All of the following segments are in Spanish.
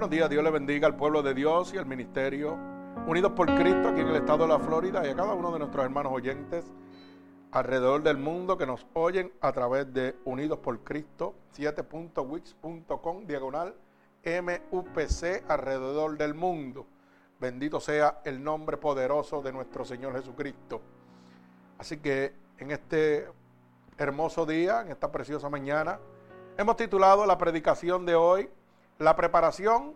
Buenos días, Dios le bendiga al pueblo de Dios y al ministerio Unidos por Cristo aquí en el estado de la Florida y a cada uno de nuestros hermanos oyentes alrededor del mundo que nos oyen a través de Unidos por Cristo 7.wix.com diagonal MUPC alrededor del mundo. Bendito sea el nombre poderoso de nuestro Señor Jesucristo. Así que en este hermoso día, en esta preciosa mañana, hemos titulado la predicación de hoy la preparación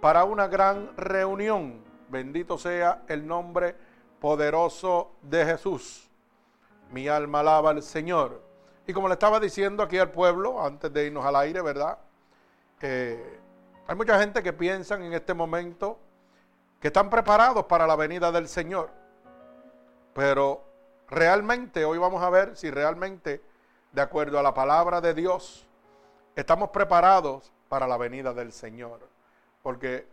para una gran reunión. Bendito sea el nombre poderoso de Jesús. Mi alma alaba al Señor. Y como le estaba diciendo aquí al pueblo, antes de irnos al aire, ¿verdad? hay mucha gente que piensa en este momento que están preparados para la venida del Señor. Pero realmente, hoy vamos a ver si realmente, de acuerdo a la palabra de Dios, estamos preparados para la venida del Señor. Porque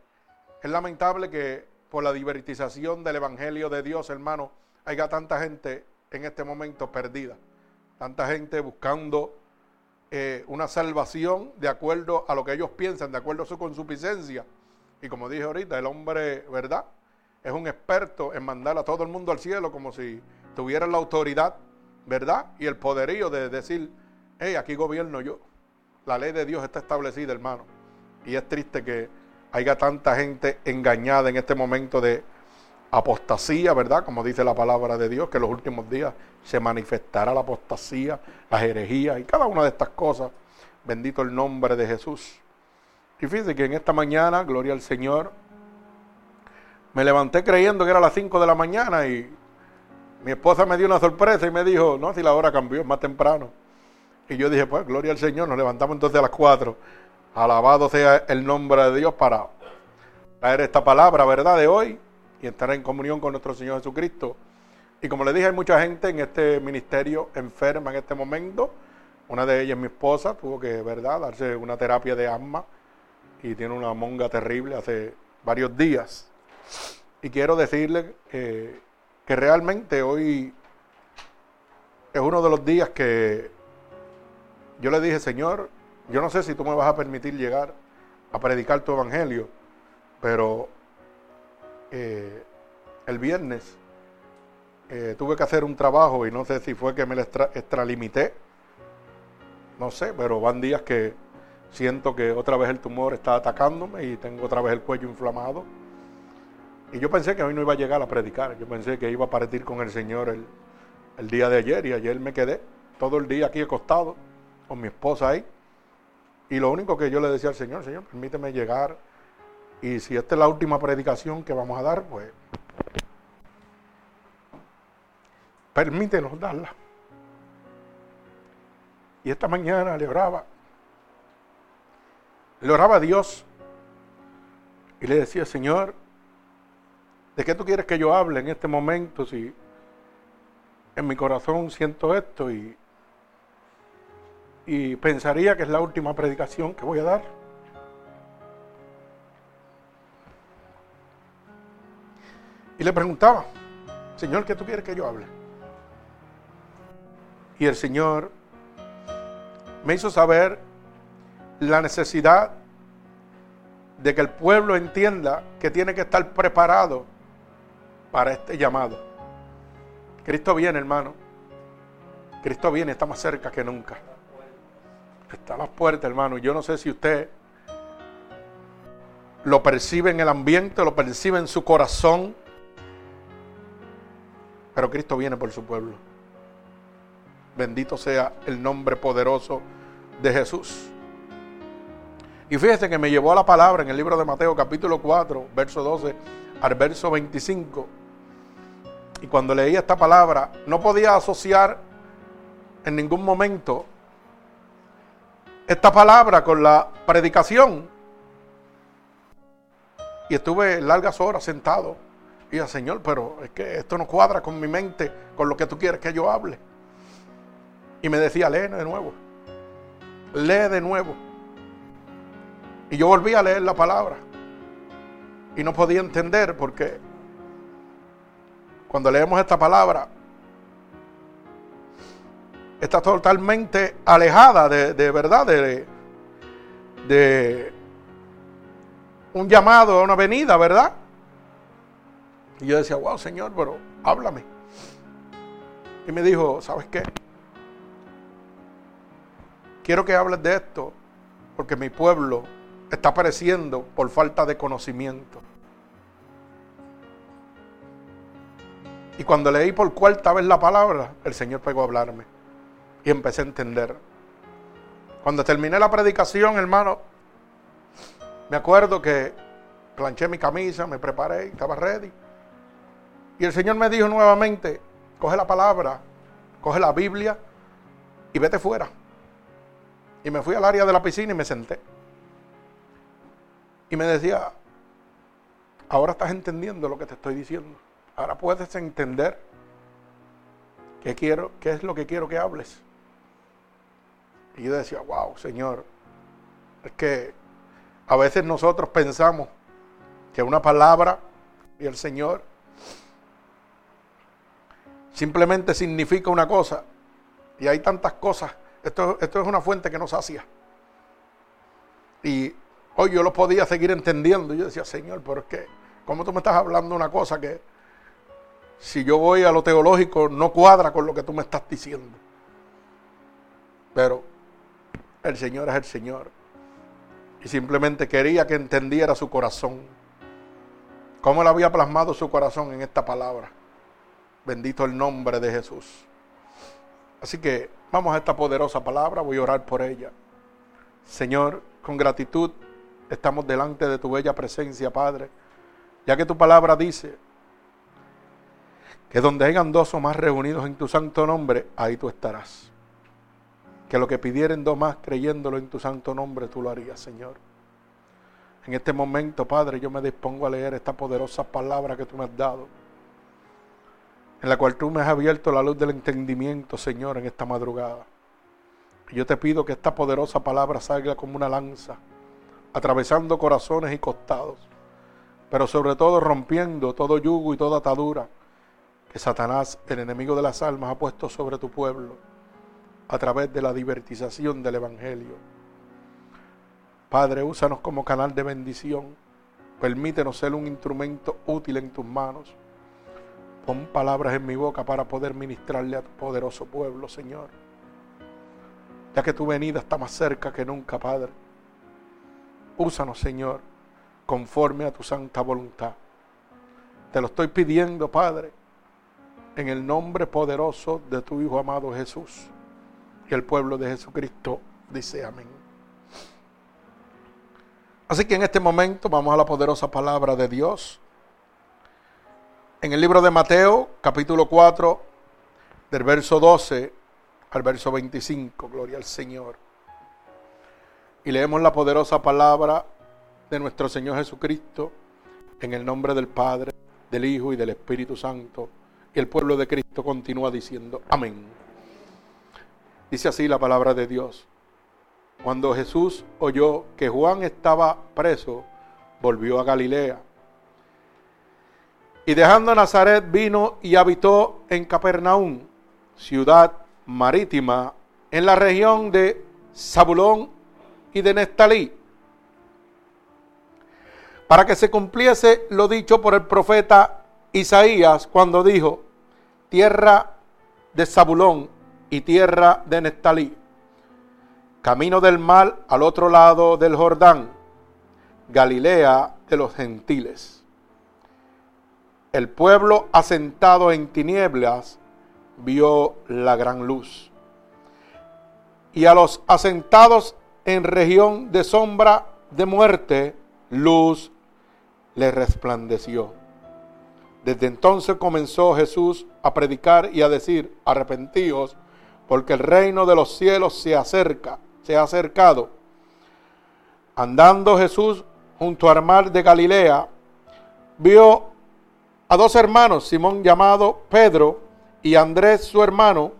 es lamentable que por la divertización del Evangelio de Dios, hermano, haya tanta gente en este momento perdida. Tanta gente buscando eh, una salvación de acuerdo a lo que ellos piensan, de acuerdo a su consuficiencia. Y como dije ahorita, el hombre, ¿verdad? Es un experto en mandar a todo el mundo al cielo como si tuviera la autoridad, ¿verdad? Y el poderío de decir, hey, aquí gobierno yo. La ley de Dios está establecida, hermano. Y es triste que haya tanta gente engañada en este momento de apostasía, ¿verdad? Como dice la palabra de Dios, que en los últimos días se manifestará la apostasía, las herejías y cada una de estas cosas. Bendito el nombre de Jesús. Y fíjense que en esta mañana, gloria al Señor, me levanté creyendo que era las 5 de la mañana y mi esposa me dio una sorpresa y me dijo, no, si la hora cambió, es más temprano. Y yo dije, pues, gloria al Señor, nos levantamos entonces a las 4. Alabado sea el nombre de Dios para traer esta palabra, ¿verdad?, de hoy y estar en comunión con nuestro Señor Jesucristo. Y como le dije, hay mucha gente en este ministerio enferma en este momento. Una de ellas, mi esposa, tuvo que, ¿verdad?, darse una terapia de asma y tiene una monga terrible hace varios días. Y quiero decirle que realmente hoy es uno de los días que yo le dije, Señor, yo no sé si tú me vas a permitir llegar a predicar tu evangelio, pero eh, el viernes eh, tuve que hacer un trabajo y no sé si fue que me lo extralimité, no sé, pero van días que siento que otra vez el tumor está atacándome y tengo otra vez el cuello inflamado. Y yo pensé que hoy no iba a llegar a predicar, yo pensé que iba a partir con el Señor el, el día de ayer y ayer me quedé todo el día aquí acostado con mi esposa ahí. Y lo único que yo le decía al Señor, Señor, permíteme llegar. Y si esta es la última predicación que vamos a dar, pues permítenos darla. Y esta mañana le oraba. Le oraba a Dios y le decía, Señor, ¿de qué tú quieres que yo hable en este momento si en mi corazón siento esto y y pensaría que es la última predicación que voy a dar. Y le preguntaba, Señor, ¿qué tú quieres que yo hable? Y el Señor me hizo saber la necesidad de que el pueblo entienda que tiene que estar preparado para este llamado. Cristo viene, hermano. Cristo viene, está más cerca que nunca. Está a las puertas, hermano. Yo no sé si usted lo percibe en el ambiente, lo percibe en su corazón. Pero Cristo viene por su pueblo. Bendito sea el nombre poderoso de Jesús. Y fíjese que me llevó a la palabra en el libro de Mateo capítulo 4, verso 12 al verso 25. Y cuando leía esta palabra, no podía asociar en ningún momento esta palabra con la predicación. Y estuve largas horas sentado. Y dije, Señor, pero es que esto no cuadra con mi mente, con lo que tú quieres que yo hable. Y me decía, lee de nuevo. Lee de nuevo. Y yo volví a leer la palabra. Y no podía entender porque cuando leemos esta palabra, está totalmente alejada de, verdad, de, un llamado a una venida, ¿verdad? Y yo decía, wow, Señor, pero háblame. Y me dijo, ¿sabes qué? Quiero que hables de esto porque mi pueblo está pereciendo por falta de conocimiento. Y cuando leí por cuarta vez la palabra, el Señor pegó a hablarme. Y empecé a entender. Cuando terminé la predicación, hermano, me acuerdo que planché mi camisa, me preparé, estaba ready. Y el Señor me dijo nuevamente, coge la palabra, coge la Biblia y vete fuera. Y me fui al área de la piscina y me senté. Y me decía, ahora estás entendiendo lo que te estoy diciendo. Ahora puedes entender qué quiero, qué es lo que quiero que hables. Y yo decía, wow, Señor, es que a veces nosotros pensamos que una palabra y el Señor simplemente significa una cosa. Y hay tantas cosas. Esto, esto es una fuente que nos hacía. Y hoy yo lo podía seguir entendiendo. Yo decía, Señor, pero es que, ¿cómo tú me estás hablando una cosa que si yo voy a lo teológico no cuadra con lo que tú me estás diciendo? Pero el Señor es el Señor. Y simplemente quería que entendiera su corazón. Cómo él había plasmado su corazón en esta palabra. Bendito el nombre de Jesús. Así que vamos a esta poderosa palabra, voy a orar por ella. Señor, con gratitud estamos delante de tu bella presencia, Padre, ya que tu palabra dice que donde hayan dos o más reunidos en tu santo nombre, ahí tú estarás. Que lo que pidieren dos más creyéndolo en tu santo nombre, tú lo harías, Señor. En este momento, Padre, yo me dispongo a leer esta poderosa palabra que tú me has dado en la cual tú me has abierto la luz del entendimiento, Señor, en esta madrugada. Y yo te pido que esta poderosa palabra salga como una lanza, atravesando corazones y costados, pero sobre todo rompiendo todo yugo y toda atadura que Satanás, el enemigo de las almas, ha puesto sobre tu pueblo a través de la divertización del Evangelio. Padre, úsanos como canal de bendición. Permítenos ser un instrumento útil en tus manos Pon palabras en mi boca para poder ministrarle a tu poderoso pueblo, Señor. Ya que tu venida está más cerca que nunca, Padre. Úsanos, Señor, conforme a tu santa voluntad. Te lo estoy pidiendo, Padre, en el nombre poderoso de tu Hijo amado Jesús. Y el pueblo de Jesucristo dice amén. Así que en este momento vamos a la poderosa palabra de Dios en el libro de Mateo, capítulo 4, del verso 12 al verso 25, gloria al Señor. Y leemos la poderosa palabra de nuestro Señor Jesucristo en el nombre del Padre, del Hijo y del Espíritu Santo. Y el pueblo de Cristo continúa diciendo, amén. Dice así la palabra de Dios. Cuando Jesús oyó que Juan estaba preso, volvió a Galilea y dejando Nazaret vino y habitó en Capernaum, ciudad marítima, en la región de Zabulón y de Nestalí, para que se cumpliese lo dicho por el profeta Isaías cuando dijo, tierra de Zabulón y tierra de Nestalí, camino del mar al otro lado del Jordán, Galilea de los gentiles el pueblo asentado en tinieblas vio la gran luz. Y a los asentados en región de sombra de muerte, luz le resplandeció. Desde entonces comenzó Jesús a predicar y a decir, arrepentíos, porque el reino de los cielos se acerca, se ha acercado. Andando Jesús junto al mar de Galilea, vio a dos hermanos, Simón llamado Pedro y Andrés su hermano,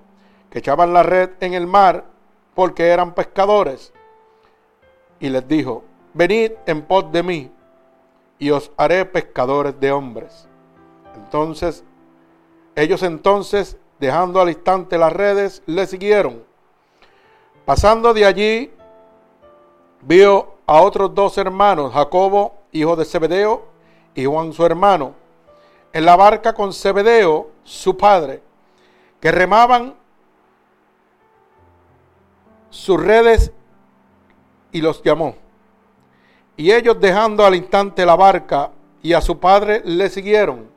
que echaban la red en el mar porque eran pescadores. Y les dijo, venid en pos de mí y os haré pescadores de hombres. Entonces, ellos entonces, dejando al instante las redes, le siguieron. Pasando de allí, vio a otros dos hermanos, Jacobo hijo de Zebedeo, y Juan su hermano, en la barca con Zebedeo, su padre, que remaban sus redes y los llamó. Y ellos dejando al instante la barca y a su padre le siguieron.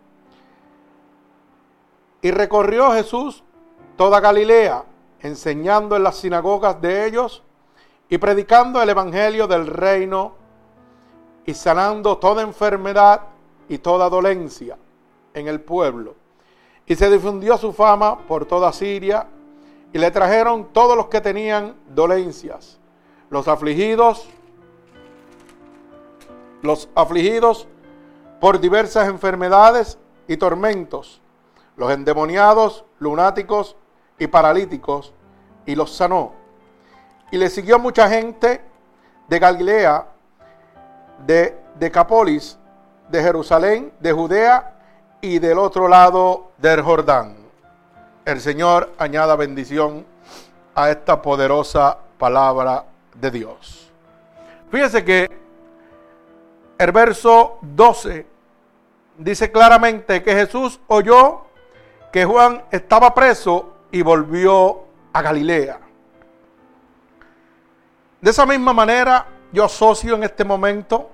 Y recorrió Jesús toda Galilea, enseñando en las sinagogas de ellos y predicando el evangelio del reino y sanando toda enfermedad y toda dolencia en el pueblo. Y se difundió su fama por toda Siria y le trajeron todos los que tenían dolencias, los afligidos, los afligidos por diversas enfermedades y tormentos, los endemoniados, lunáticos y paralíticos, y los sanó. Y le siguió mucha gente de Galilea, de Decapolis, de Jerusalén, de Judea y del otro lado del Jordán. El Señor añada bendición a esta poderosa palabra de Dios. Fíjese que el verso 12 dice claramente que Jesús oyó que Juan estaba preso y volvió a Galilea. De esa misma manera, yo asocio en este momento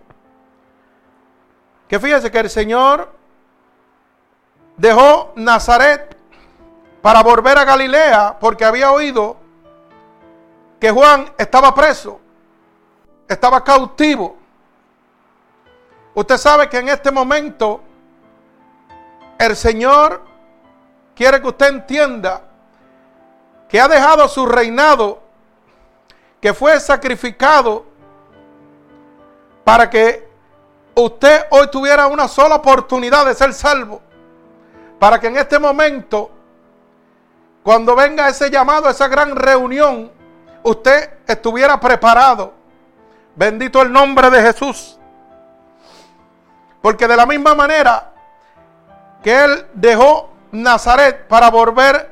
que fíjese que el Señor dejó Nazaret para volver a Galilea porque había oído que Juan estaba preso, estaba cautivo. Usted sabe que en este momento el Señor quiere que usted entienda que ha dejado su reinado, que fue sacrificado para que usted hoy tuviera una sola oportunidad de ser salvo. Para que en este momento, cuando venga ese llamado, esa gran reunión, usted estuviera preparado. Bendito el nombre de Jesús. Porque de la misma manera que él dejó Nazaret para volver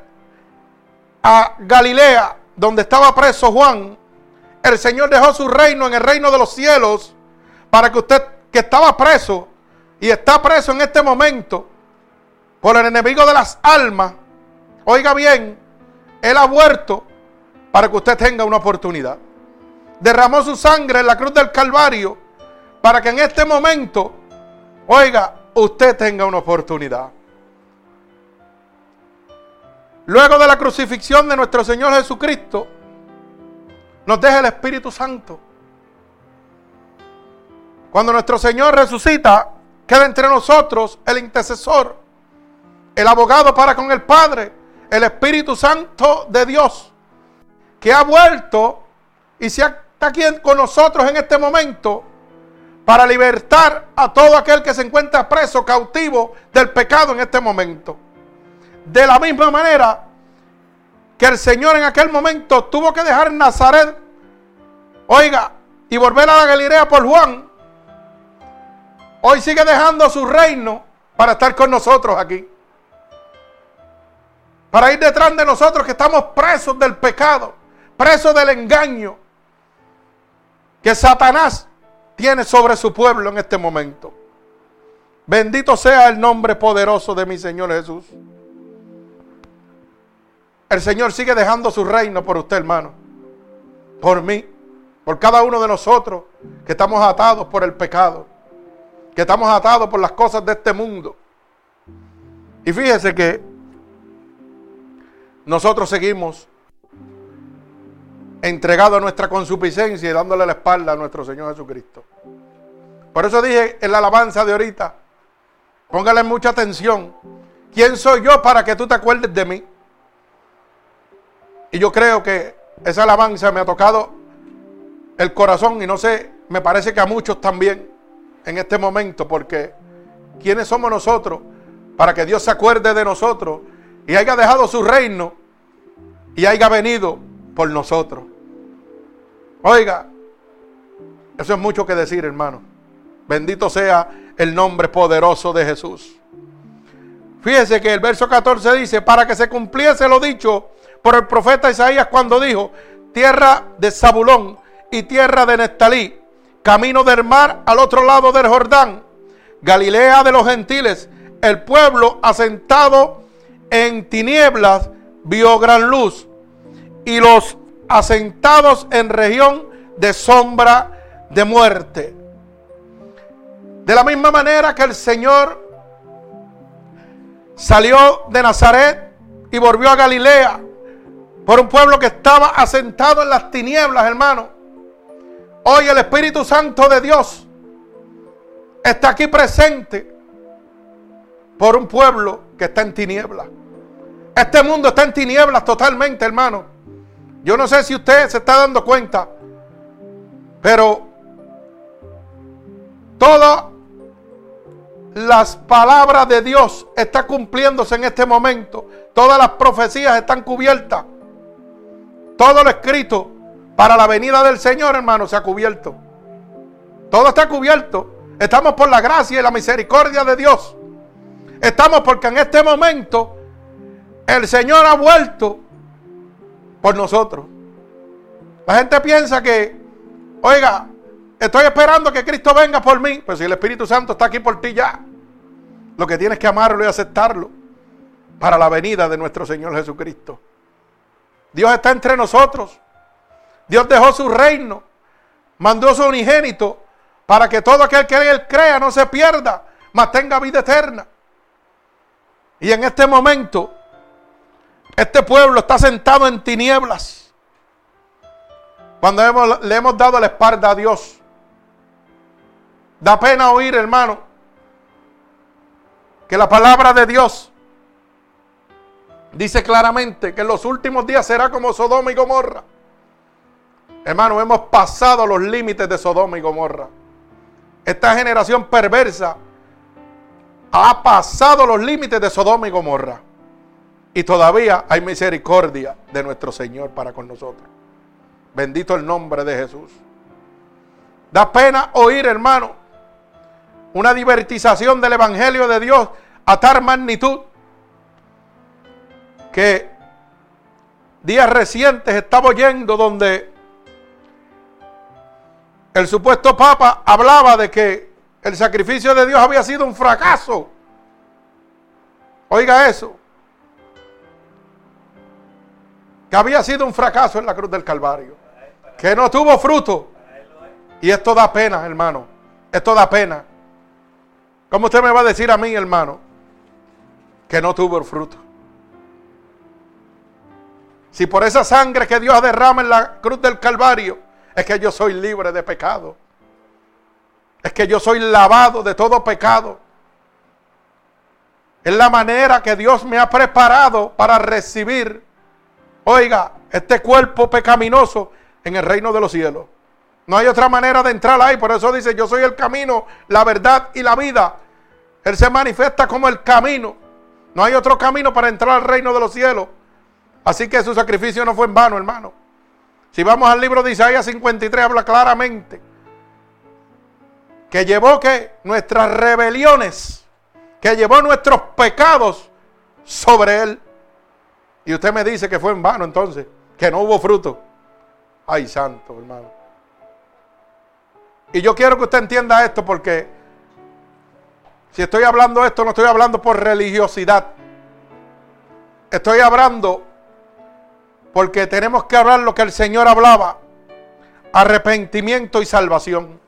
a Galilea, donde estaba preso Juan, el Señor dejó su reino en el reino de los cielos para que usted que estaba preso y está preso en este momento por el enemigo de las almas, oiga bien, Él ha vuelto para que usted tenga una oportunidad. Derramó su sangre en la cruz del Calvario para que en este momento Oiga, usted tenga una oportunidad. Luego de la crucifixión de nuestro Señor Jesucristo, nos deja el Espíritu Santo. Cuando nuestro Señor resucita, queda entre nosotros el intercesor, el abogado para con el Padre, el Espíritu Santo de Dios, que ha vuelto y se está aquí con nosotros en este momento para libertar a todo aquel que se encuentra preso, cautivo del pecado en este momento. De la misma manera que el Señor en aquel momento tuvo que dejar Nazaret, oiga, y volver a la Galilea por Juan, hoy sigue dejando su reino para estar con nosotros aquí. Para ir detrás de nosotros que estamos presos del pecado, presos del engaño, que Satanás tiene sobre su pueblo en este momento. Bendito sea el nombre poderoso de mi Señor Jesús. El Señor sigue dejando su reino por usted, hermano. Por mí. Por cada uno de nosotros que estamos atados por el pecado. Que estamos atados por las cosas de este mundo. Y fíjese que nosotros seguimos entregado a nuestra consuficiencia y dándole la espalda a nuestro Señor Jesucristo. Por eso dije en la alabanza de ahorita, póngale mucha atención. ¿Quién soy yo para que tú te acuerdes de mí? Y yo creo que esa alabanza me ha tocado el corazón y no sé, me parece que a muchos también en este momento, porque ¿quiénes somos nosotros para que Dios se acuerde de nosotros y haya dejado su reino y haya venido por nosotros? Oiga, eso es mucho que decir, hermano. Bendito sea el nombre poderoso de Jesús. Fíjese que el verso 14 dice, para que se cumpliese lo dicho por el profeta Isaías cuando dijo, tierra de Zabulón y tierra de Nestalí camino del mar al otro lado del Jordán, Galilea de los gentiles, el pueblo asentado en tinieblas vio gran luz y los asentados en región de sombra de muerte. De la misma manera que el Señor salió de Nazaret y volvió a Galilea por un pueblo que estaba asentado en las tinieblas, hermano. Hoy el Espíritu Santo de Dios está aquí presente por un pueblo que está en tinieblas. Este mundo está en tinieblas totalmente, hermano. Yo no sé si usted se está dando cuenta, pero todas las palabras de Dios están cumpliéndose en este momento. Todas las profecías están cubiertas. Todo lo escrito para la venida del Señor, hermano, se ha cubierto. Todo está cubierto. Estamos por la gracia y la misericordia de Dios. Estamos porque en este momento el Señor ha vuelto por nosotros. La gente piensa que, oiga, estoy esperando que Cristo venga por mí. Pues si el Espíritu Santo está aquí por ti ya, lo que tienes que amarlo y aceptarlo para la venida de nuestro Señor Jesucristo. Dios está entre nosotros. Dios dejó su reino. Mandó su unigénito para que todo aquel que él crea no se pierda, mas tenga vida eterna. Y en este momento, este pueblo está sentado en tinieblas. Cuando le hemos dado la espalda a Dios. Da pena oír, hermano, que la palabra de Dios dice claramente que en los últimos días será como Sodoma y Gomorra. Hermano, hemos pasado los límites de Sodoma y Gomorra. Esta generación perversa ha pasado los límites de Sodoma y Gomorra. Y todavía hay misericordia de nuestro Señor para con nosotros. Bendito el nombre de Jesús. Da pena oír, hermano, una divertización del Evangelio de Dios a tal magnitud que días recientes estaba oyendo donde el supuesto Papa hablaba de que el sacrificio de Dios había sido un fracaso. Oiga eso. Que había sido un fracaso en la cruz del Calvario. Que no tuvo fruto. Y esto da pena, hermano. Esto da pena. ¿Cómo usted me va a decir a mí, hermano, que no tuvo fruto? Si por esa sangre que Dios derrama en la cruz del Calvario, es que yo soy libre de pecado. Es que yo soy lavado de todo pecado. Es la manera que Dios me ha preparado para recibir, oiga, este cuerpo pecaminoso en el reino de los cielos. No hay otra manera de entrar ahí. Por eso dice, yo soy el camino, la verdad y la vida. Él se manifiesta como el camino. No hay otro camino para entrar al reino de los cielos. Así que su sacrificio no fue en vano, hermano. Si vamos al libro de Isaías 53, habla claramente que llevó que nuestras rebeliones, que llevó nuestros pecados sobre él. Y usted me dice que fue en vano entonces, que no hubo fruto. Ay, santo, hermano. Y yo quiero que usted entienda esto porque si estoy hablando esto, no estoy hablando por religiosidad. Estoy hablando porque tenemos que hablar lo que el Señor hablaba. Arrepentimiento y salvación.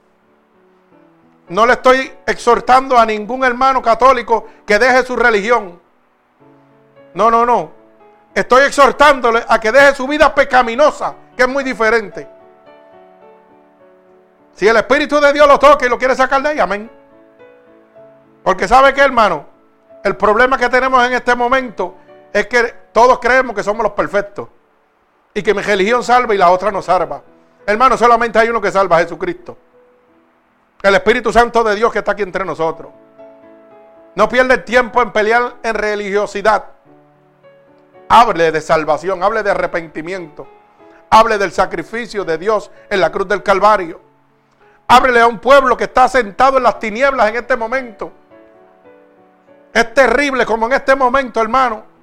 No le estoy exhortando a ningún hermano católico que deje su religión. No, no, no. Estoy exhortándole a que deje su vida pecaminosa, que es muy diferente. Si el Espíritu de Dios lo toca y lo quiere sacar de ahí, amén. Porque sabe que, hermano, el problema que tenemos en este momento es que todos creemos que somos los perfectos. Y que mi religión salva y la otra no salva. Hermano, solamente hay uno que salva Jesucristo. El Espíritu Santo de Dios que está aquí entre nosotros. No pierda el tiempo en pelear en religiosidad. Hable de salvación, hable de arrepentimiento. Hable del sacrificio de Dios en la cruz del Calvario. Ábrele a un pueblo que está sentado en las tinieblas en este momento. Es terrible como en este momento, hermano.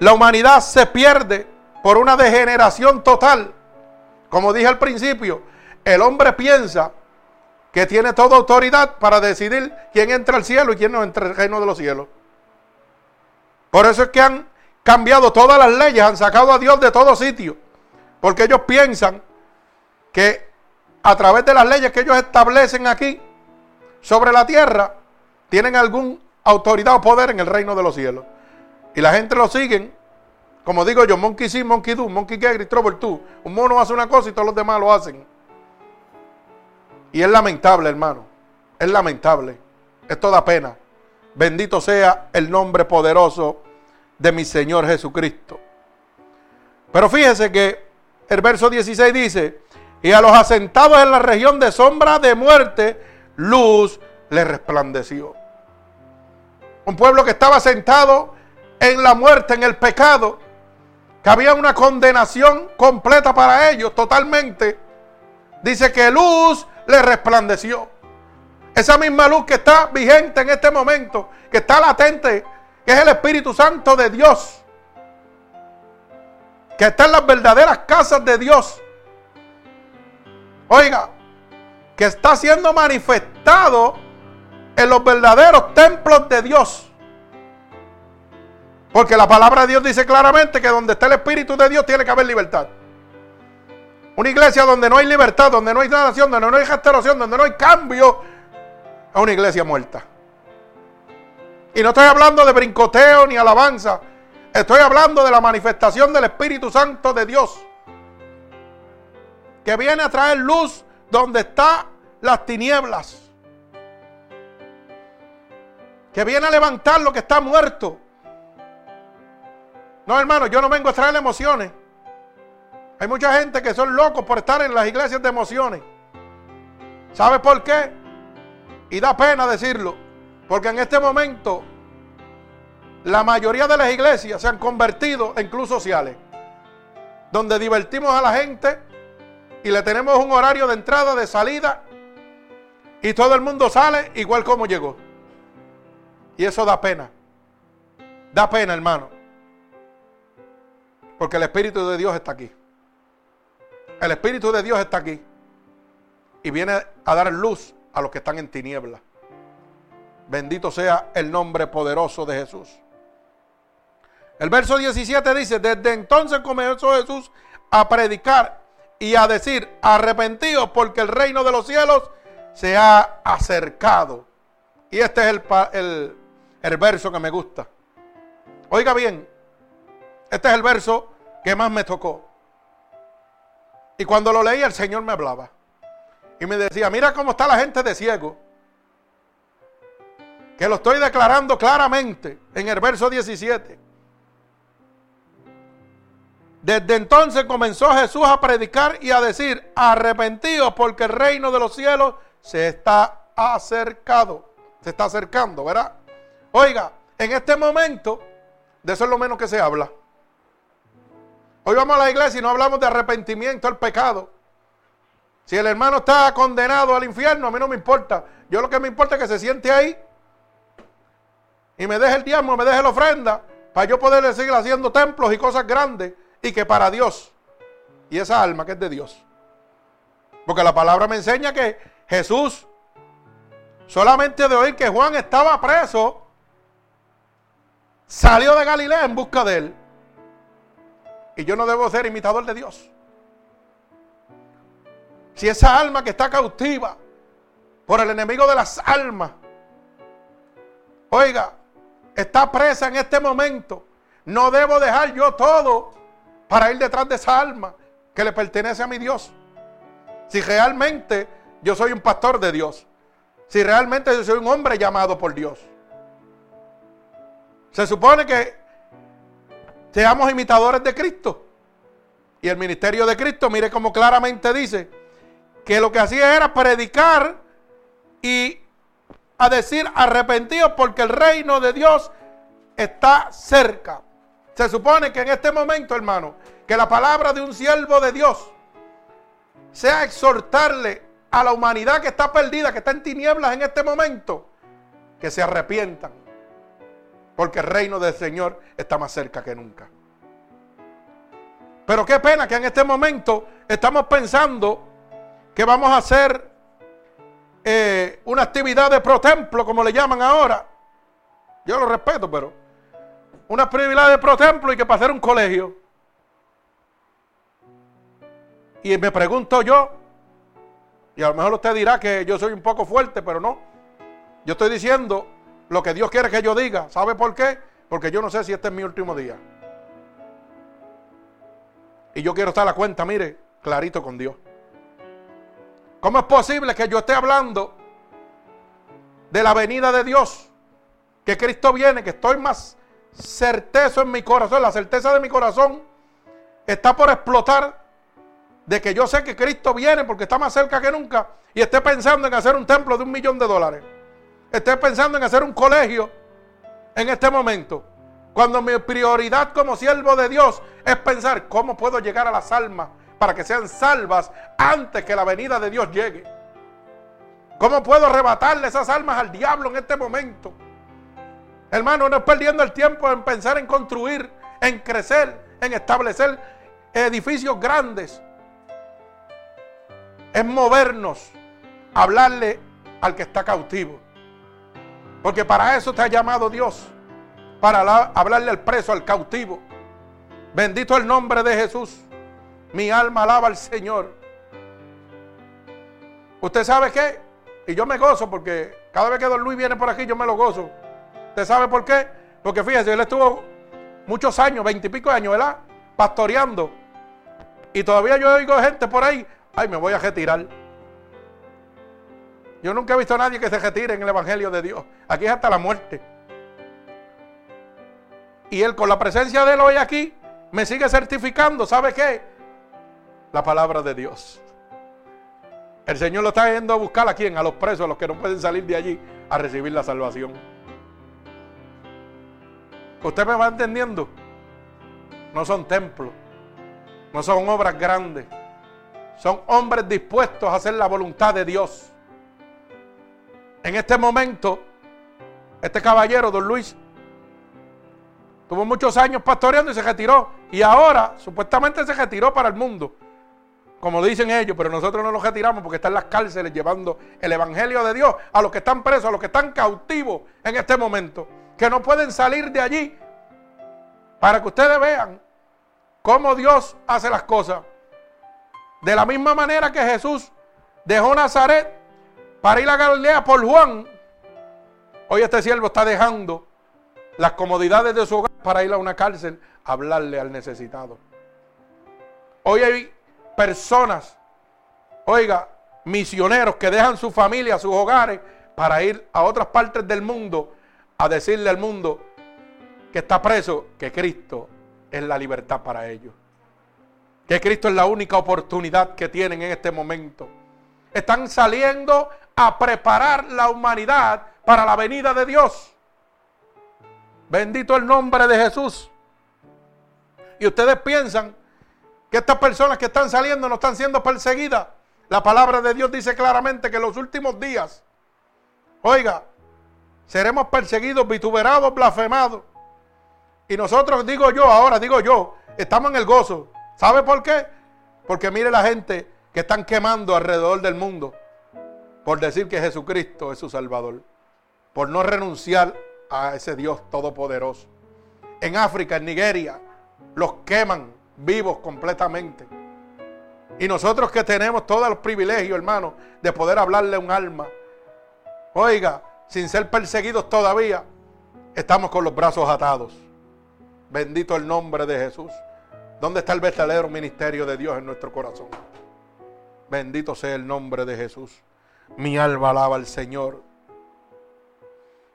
La humanidad se pierde por una degeneración total. Como dije al principio, el hombre piensa que tiene toda autoridad para decidir quién entra al cielo y quién no entra al reino de los cielos. Por eso es que han cambiado todas las leyes, han sacado a Dios de todo sitio. Porque ellos piensan que a través de las leyes que ellos establecen aquí sobre la tierra, tienen algún autoridad o poder en el reino de los cielos. Y la gente lo siguen, como digo yo, monkey sí, monkey do, monkey get, trouble tú. Un mono hace una cosa y todos los demás lo hacen. Y es lamentable, hermano. Es lamentable. Esto da pena. Bendito sea el nombre poderoso de mi Señor Jesucristo. Pero fíjese que el verso 16 dice, y a los asentados en la región de sombra de muerte, luz le resplandeció. Un pueblo que estaba sentado en la muerte, en el pecado, que había una condenación completa para ellos, totalmente. Dice que luz le resplandeció. Esa misma luz que está vigente en este momento, que está latente, que es el Espíritu Santo de Dios, que está en las verdaderas casas de Dios. Oiga, que está siendo manifestado en los verdaderos templos de Dios. Porque la palabra de Dios dice claramente que donde está el Espíritu de Dios tiene que haber libertad. Una iglesia donde no hay libertad, donde no hay sanación, donde no hay restauración, donde no hay cambio, es una iglesia muerta. Y no estoy hablando de brincoteo ni alabanza. Estoy hablando de la manifestación del Espíritu Santo de Dios. Que viene a traer luz donde están las tinieblas. Que viene a levantar lo que está muerto. No, hermano, yo no vengo a traer emociones. Hay mucha gente que son locos por estar en las iglesias de emociones. ¿Sabe por qué? Y da pena decirlo. Porque en este momento la mayoría de las iglesias se han convertido en clubes sociales. Donde divertimos a la gente y le tenemos un horario de entrada, de salida. Y todo el mundo sale igual como llegó. Y eso da pena. Da pena, hermano. Porque el Espíritu de Dios está aquí. El Espíritu de Dios está aquí. Y viene a dar luz a los que están en tinieblas. Bendito sea el nombre poderoso de Jesús. El verso 17 dice, desde entonces comenzó Jesús a predicar y a decir, arrepentidos porque el reino de los cielos se ha acercado. Y este es el, el, el verso que me gusta. Oiga bien, este es el verso que más me tocó. Y cuando lo leí, el Señor me hablaba. Y me decía, mira cómo está la gente de ciego. Que lo estoy declarando claramente en el verso 17. Desde entonces comenzó Jesús a predicar y a decir, arrepentidos porque el reino de los cielos se está acercado. Se está acercando, ¿verdad? Oiga, en este momento, de eso es lo menos que se habla. Hoy vamos a la iglesia y no hablamos de arrepentimiento al pecado. Si el hermano está condenado al infierno, a mí no me importa. Yo lo que me importa es que se siente ahí y me deje el diezmo, me deje la ofrenda, para yo poderle seguir haciendo templos y cosas grandes y que para Dios. Y esa alma que es de Dios. Porque la palabra me enseña que Jesús, solamente de oír que Juan estaba preso, salió de Galilea en busca de él. Y yo no debo ser imitador de Dios. Si esa alma que está cautiva por el enemigo de las almas, oiga, está presa en este momento, no debo dejar yo todo para ir detrás de esa alma que le pertenece a mi Dios. Si realmente yo soy un pastor de Dios, si realmente yo soy un hombre llamado por Dios. Se supone que seamos imitadores de Cristo. Y el ministerio de Cristo, mire cómo claramente dice que lo que hacía era predicar y a decir arrepentidos porque el reino de Dios está cerca. Se supone que en este momento, hermano, que la palabra de un siervo de Dios sea exhortarle a la humanidad que está perdida, que está en tinieblas en este momento, que se arrepientan porque el reino del Señor está más cerca que nunca. Pero qué pena que en este momento estamos pensando que vamos a hacer eh, una actividad de pro templo, como le llaman ahora. Yo lo respeto, pero una actividad de pro templo y que para hacer un colegio. Y me pregunto yo, y a lo mejor usted dirá que yo soy un poco fuerte, pero no. Yo estoy diciendo lo que Dios quiere que yo diga. ¿Sabe por qué? Porque yo no sé si este es mi último día. Y yo quiero estar a la cuenta, mire, clarito con Dios. ¿Cómo es posible que yo esté hablando de la venida de Dios? Que Cristo viene, que estoy más certezo en mi corazón, la certeza de mi corazón está por explotar de que yo sé que Cristo viene porque está más cerca que nunca y esté pensando en hacer un templo de un millón de dólares. Esté pensando en hacer un colegio en este momento. Cuando mi prioridad como siervo de Dios es pensar cómo puedo llegar a las almas para que sean salvas antes que la venida de Dios llegue. ¿Cómo puedo arrebatarle esas almas al diablo en este momento? Hermano, no es perdiendo el tiempo en pensar en construir, en crecer, en establecer edificios grandes es movernos, hablarle al que está cautivo. Porque para eso te ha llamado Dios, para hablarle al preso, al cautivo. Bendito el nombre de Jesús. Mi alma alaba al Señor. ¿Usted sabe qué? Y yo me gozo porque cada vez que Don Luis viene por aquí yo me lo gozo. ¿Usted sabe por qué? Porque fíjese, él estuvo muchos años, veintipico años, ¿verdad? Pastoreando. Y todavía yo oigo gente por ahí ay, me voy a retirar. Yo nunca he visto a nadie que se retire en el Evangelio de Dios. Aquí es hasta la muerte. Y Él con la presencia de Él hoy aquí me sigue certificando, ¿sabe qué? La palabra de Dios. El Señor lo está yendo a buscar a quién? A los presos, a los que no pueden salir de allí a recibir la salvación. ¿Usted me va entendiendo? No son templos, no son obras grandes son hombres dispuestos a hacer la voluntad de Dios. En este momento, este caballero, don Luis, tuvo muchos años pastoreando y se retiró. Y ahora, supuestamente, se retiró para el mundo. Como dicen ellos, pero nosotros no nos retiramos porque están en las cárceles llevando el Evangelio de Dios a los que están presos, a los que están cautivos en este momento, que no pueden salir de allí, para que ustedes vean cómo Dios hace las cosas. De la misma manera que Jesús dejó Nazaret para ir a Galilea por Juan, hoy este siervo está dejando las comodidades de su hogar para ir a una cárcel a hablarle al necesitado. Hoy hay personas, oiga, misioneros que dejan su familia, sus hogares, para ir a otras partes del mundo a decirle al mundo que está preso, que Cristo es la libertad para ellos que Cristo es la única oportunidad que tienen en este momento. Están saliendo a preparar la humanidad para la venida de Dios. Bendito el nombre de Jesús. Y ustedes piensan que estas personas que están saliendo no están siendo perseguidas. La palabra de Dios dice claramente que en los últimos días, oiga, seremos perseguidos, vituperados, blasfemados. Y nosotros, digo yo, ahora digo yo, estamos en el gozo. ¿Sabe por qué? Porque mire la gente que están quemando alrededor del mundo por decir que Jesucristo es su Salvador, por no renunciar a ese Dios todopoderoso. En África, en Nigeria, los queman vivos completamente. Y nosotros que tenemos todos los privilegios, hermano, de poder hablarle a un alma, oiga, sin ser perseguidos todavía, estamos con los brazos atados. Bendito el nombre de Jesús. ¿Dónde está el verdadero ministerio de Dios en nuestro corazón? Bendito sea el nombre de Jesús. Mi alma alaba al Señor.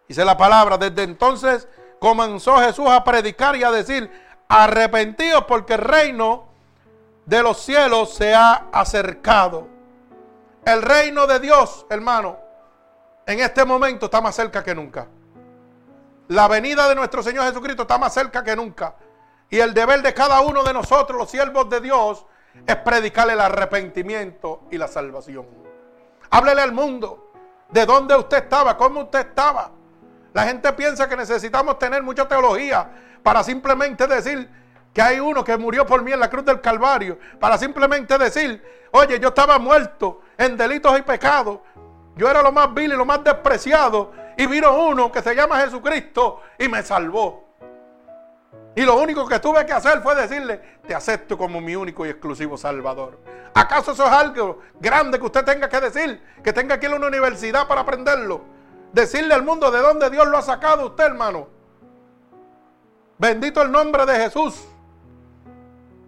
Dice la palabra, desde entonces comenzó Jesús a predicar y a decir, arrepentidos porque el reino de los cielos se ha acercado. El reino de Dios, hermano, en este momento está más cerca que nunca. La venida de nuestro Señor Jesucristo está más cerca que nunca. Y el deber de cada uno de nosotros, los siervos de Dios, es predicarle el arrepentimiento y la salvación. Háblele al mundo de dónde usted estaba, cómo usted estaba. La gente piensa que necesitamos tener mucha teología para simplemente decir que hay uno que murió por mí en la cruz del Calvario para simplemente decir, oye, yo estaba muerto en delitos y pecados. Yo era lo más vil y lo más despreciado. Y vino uno que se llama Jesucristo y me salvó. Y lo único que tuve que hacer fue decirle, te acepto como mi único y exclusivo Salvador. ¿Acaso eso es algo grande que usted tenga que decir? Que tenga que ir a una universidad para aprenderlo. Decirle al mundo de dónde Dios lo ha sacado usted, hermano. Bendito el nombre de Jesús.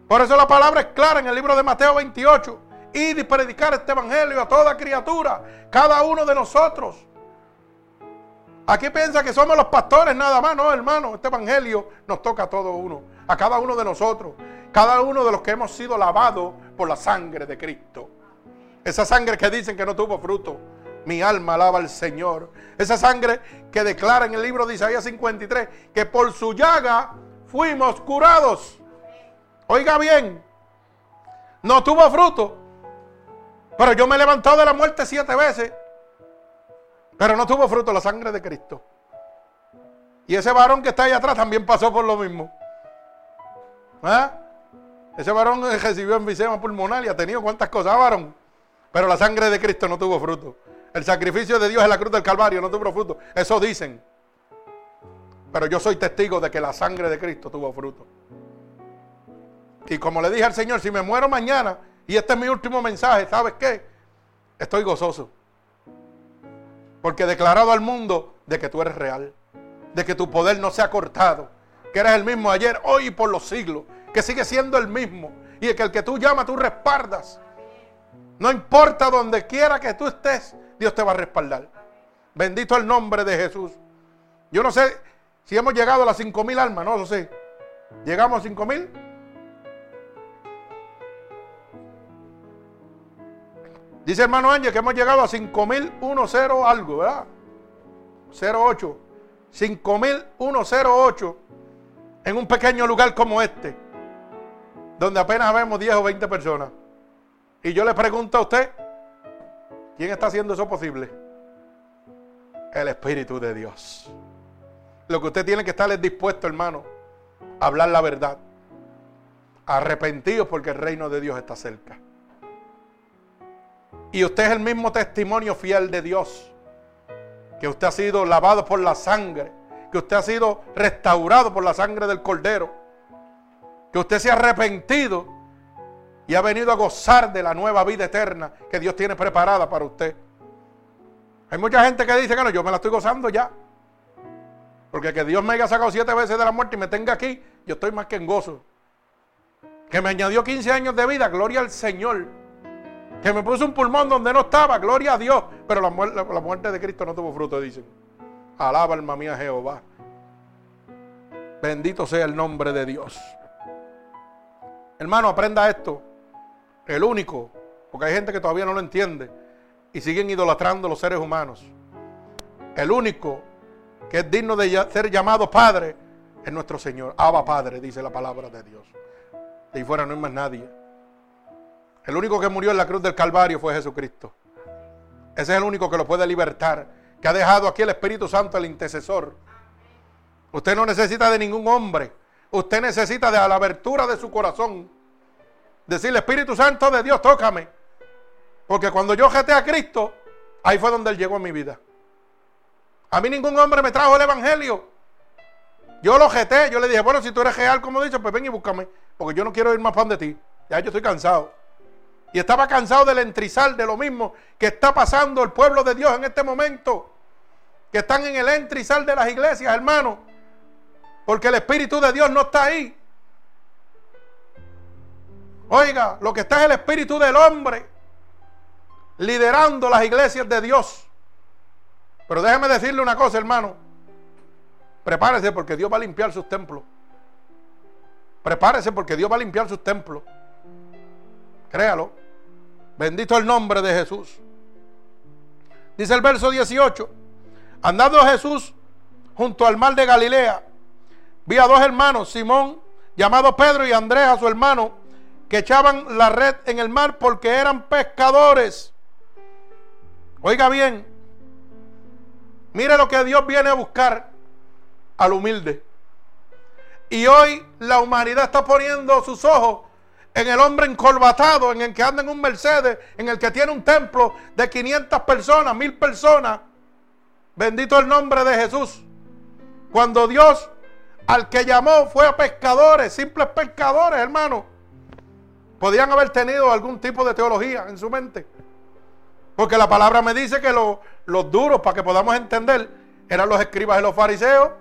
Por eso la palabra es clara en el libro de Mateo 28. Ir y predicar este evangelio a toda criatura, cada uno de nosotros. Aquí piensa que somos los pastores nada más, no, hermano. Este evangelio nos toca a todo uno, a cada uno de nosotros, cada uno de los que hemos sido lavados por la sangre de Cristo. Esa sangre que dicen que no tuvo fruto. Mi alma alaba al Señor. Esa sangre que declara en el libro de Isaías 53 que por su llaga fuimos curados. Oiga bien, no tuvo fruto. Pero yo me he levantado de la muerte siete veces. Pero no tuvo fruto la sangre de Cristo. Y ese varón que está ahí atrás también pasó por lo mismo. ¿Ah? Ese varón recibió enfisema pulmonar y ha tenido cuántas cosas, varón. Pero la sangre de Cristo no tuvo fruto. El sacrificio de Dios en la cruz del Calvario no tuvo fruto. Eso dicen. Pero yo soy testigo de que la sangre de Cristo tuvo fruto. Y como le dije al Señor, si me muero mañana, y este es mi último mensaje, ¿sabes qué? Estoy gozoso. Porque he declarado al mundo de que tú eres real, de que tu poder no se ha cortado, que eres el mismo ayer, hoy y por los siglos, que sigue siendo el mismo y que el que tú llamas tú respaldas. No importa donde quiera que tú estés, Dios te va a respaldar. Bendito el nombre de Jesús. Yo no sé si hemos llegado a las 5.000 almas, no lo sé. ¿Llegamos a 5.000? Dice hermano Ángel que hemos llegado a 5010 algo, ¿verdad? 08. 5108 en un pequeño lugar como este, donde apenas vemos 10 o 20 personas. Y yo le pregunto a usted, ¿quién está haciendo eso posible? El Espíritu de Dios. Lo que usted tiene que estar es dispuesto, hermano, a hablar la verdad. Arrepentidos porque el reino de Dios está cerca. Y usted es el mismo testimonio fiel de Dios. Que usted ha sido lavado por la sangre. Que usted ha sido restaurado por la sangre del cordero. Que usted se ha arrepentido y ha venido a gozar de la nueva vida eterna que Dios tiene preparada para usted. Hay mucha gente que dice que no, yo me la estoy gozando ya. Porque que Dios me haya sacado siete veces de la muerte y me tenga aquí, yo estoy más que en gozo. Que me añadió 15 años de vida, gloria al Señor. Que me puso un pulmón donde no estaba, gloria a Dios. Pero la, muerte, de Cristo no tuvo fruto, dicen. Alaba alma mía Jehová. Bendito sea el nombre de Dios. Hermano, aprenda esto. El único, porque hay gente que todavía no lo entiende y siguen idolatrando los seres humanos. El único que es digno de ser llamado Padre es nuestro Señor. Abba Padre, dice la palabra de Dios. De ahí fuera no hay más nadie. El único que murió en la cruz del Calvario fue Jesucristo. Ese es el único que lo puede libertar, que ha dejado aquí el Espíritu Santo, el intercesor. Usted no necesita de ningún hombre. Usted necesita de la abertura de su corazón. Decirle, Espíritu Santo de Dios, tócame. Porque cuando yo jeté a Cristo, ahí fue donde Él llegó a mi vida. A mí ningún hombre me trajo el Evangelio. Yo lo jeté, yo le dije, bueno, si tú eres real, como dicho, pues ven y búscame. Porque yo no quiero ir más pan de ti. Ya yo estoy cansado. Y estaba cansado del entrizal, de lo mismo que está pasando el pueblo de Dios en este momento. Que están en el entrizal de las iglesias, hermano. Porque el Espíritu de Dios no está ahí. Oiga, lo que está es el Espíritu del hombre. Liderando las iglesias de Dios. Pero déjeme decirle una cosa, hermano. Prepárese porque Dios va a limpiar sus templos. Prepárese porque Dios va a limpiar sus templos. Créalo. Bendito el nombre de Jesús. Dice el verso 18. Andando Jesús junto al mar de Galilea, vi a dos hermanos, Simón, llamado Pedro, y Andrés, a su hermano, que echaban la red en el mar porque eran pescadores. Oiga bien, mire lo que Dios viene a buscar al humilde. Y hoy la humanidad está poniendo sus ojos en el hombre encorbatado, en el que anda en un Mercedes, en el que tiene un templo de 500 personas, mil personas. Bendito el nombre de Jesús. Cuando Dios al que llamó fue a pescadores, simples pescadores, hermano. Podían haber tenido algún tipo de teología en su mente. Porque la palabra me dice que los duros, para que podamos entender, eran los escribas y los fariseos,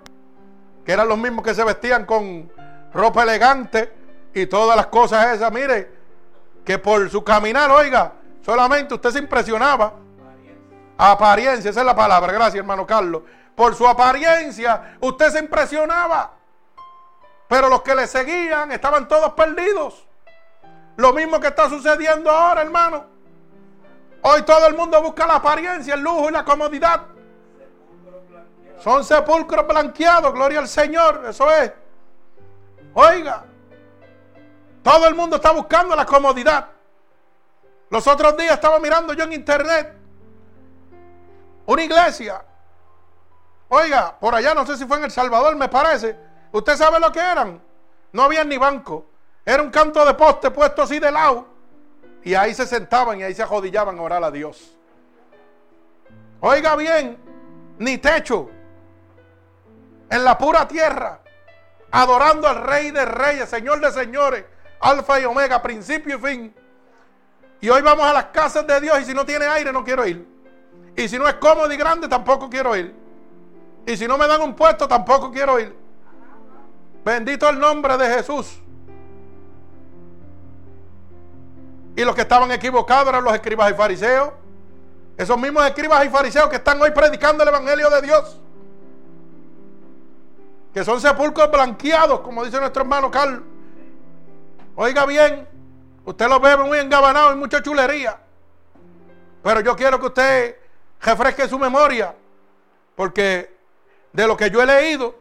que eran los mismos que se vestían con ropa elegante y todas las cosas esas. Mire, que por su caminar, oiga, solamente usted se impresionaba. Apariencia, esa es la palabra. Gracias, hermano Carlos. Por su apariencia, usted se impresionaba. Pero los que le seguían estaban todos perdidos. Lo mismo que está sucediendo ahora, hermano. Hoy todo el mundo busca la apariencia, el lujo y la comodidad. Son sepulcros blanqueados, gloria al Señor, eso es. Oiga, todo el mundo está buscando la comodidad. Los otros días estaba mirando yo en internet una iglesia. Oiga, por allá no sé si fue en El Salvador, me parece. ¿Usted sabe lo que eran? No había ni banco. Era un canto de poste puesto así de lado. Y ahí se sentaban y ahí se ajodillaban a orar a Dios. Oiga bien, ni techo. En la pura tierra. Adorando al Rey de Reyes, Señor de Señores. Alfa y Omega, principio y fin. Y hoy vamos a las casas de Dios y si no tiene aire no quiero ir. Y si no es cómodo y grande tampoco quiero ir. Y si no me dan un puesto tampoco quiero ir. Bendito el nombre de Jesús. Y los que estaban equivocados eran los escribas y fariseos. Esos mismos escribas y fariseos que están hoy predicando el Evangelio de Dios. Que son sepulcros blanqueados, como dice nuestro hermano Carlos. Oiga bien, usted los ve muy engabanados y mucha chulería. Pero yo quiero que usted refresque su memoria. Porque de lo que yo he leído,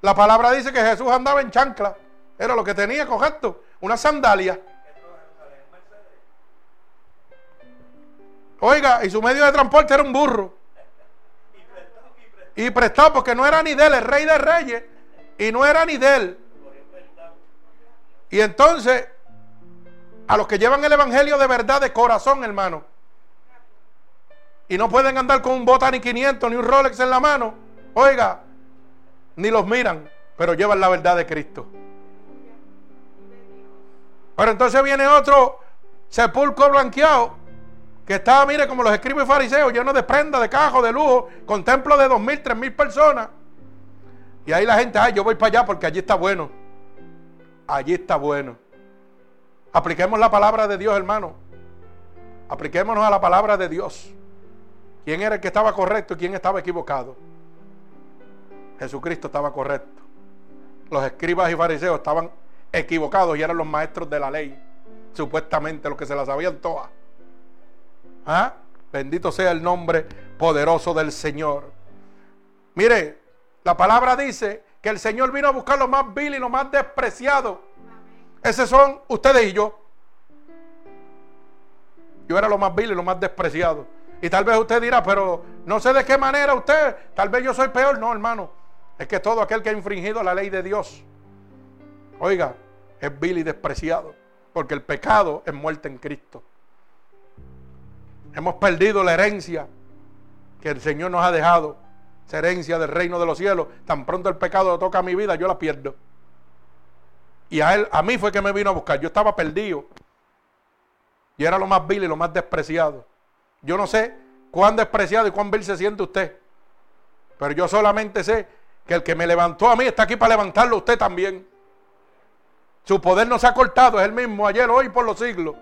la palabra dice que Jesús andaba en chancla. Era lo que tenía, correcto. Una sandalia. Oiga, y su medio de transporte era un burro. Y prestado, porque no era ni de él, el rey de reyes. Y no era ni de él. Y entonces, a los que llevan el evangelio de verdad, de corazón, hermano. Y no pueden andar con un Bota ni 500 ni un Rolex en la mano. Oiga, ni los miran, pero llevan la verdad de Cristo. Pero entonces viene otro sepulcro blanqueado que estaba, mire, como los escribes fariseos, lleno de prenda, de cajo, de lujo, con templo de dos mil, tres mil personas. Y ahí la gente, ay, yo voy para allá porque allí está bueno. Allí está bueno. Apliquemos la palabra de Dios, hermano. Apliquémonos a la palabra de Dios. ¿Quién era el que estaba correcto y quién estaba equivocado? Jesucristo estaba correcto. Los escribas y fariseos estaban equivocados y eran los maestros de la ley. Supuestamente los que se la sabían todas. ¿Ah? Bendito sea el nombre poderoso del Señor. Mire, la palabra dice que el Señor vino a buscar lo más vil y lo más despreciado. Esos son ustedes y yo. Yo era lo más vil y lo más despreciado. Y tal vez usted dirá, pero no sé de qué manera usted, tal vez yo soy peor. No, hermano. Es que todo aquel que ha infringido la ley de Dios, oiga, es vil y despreciado. Porque el pecado es muerte en Cristo. Hemos perdido la herencia que el Señor nos ha dejado. Esa herencia del reino de los cielos. Tan pronto el pecado toca mi vida, yo la pierdo. Y a él, a mí fue que me vino a buscar. Yo estaba perdido. Y era lo más vil y lo más despreciado. Yo no sé cuán despreciado y cuán vil se siente usted. Pero yo solamente sé que el que me levantó a mí está aquí para levantarlo a usted también. Su poder no se ha cortado, es el mismo ayer, hoy, por los siglos.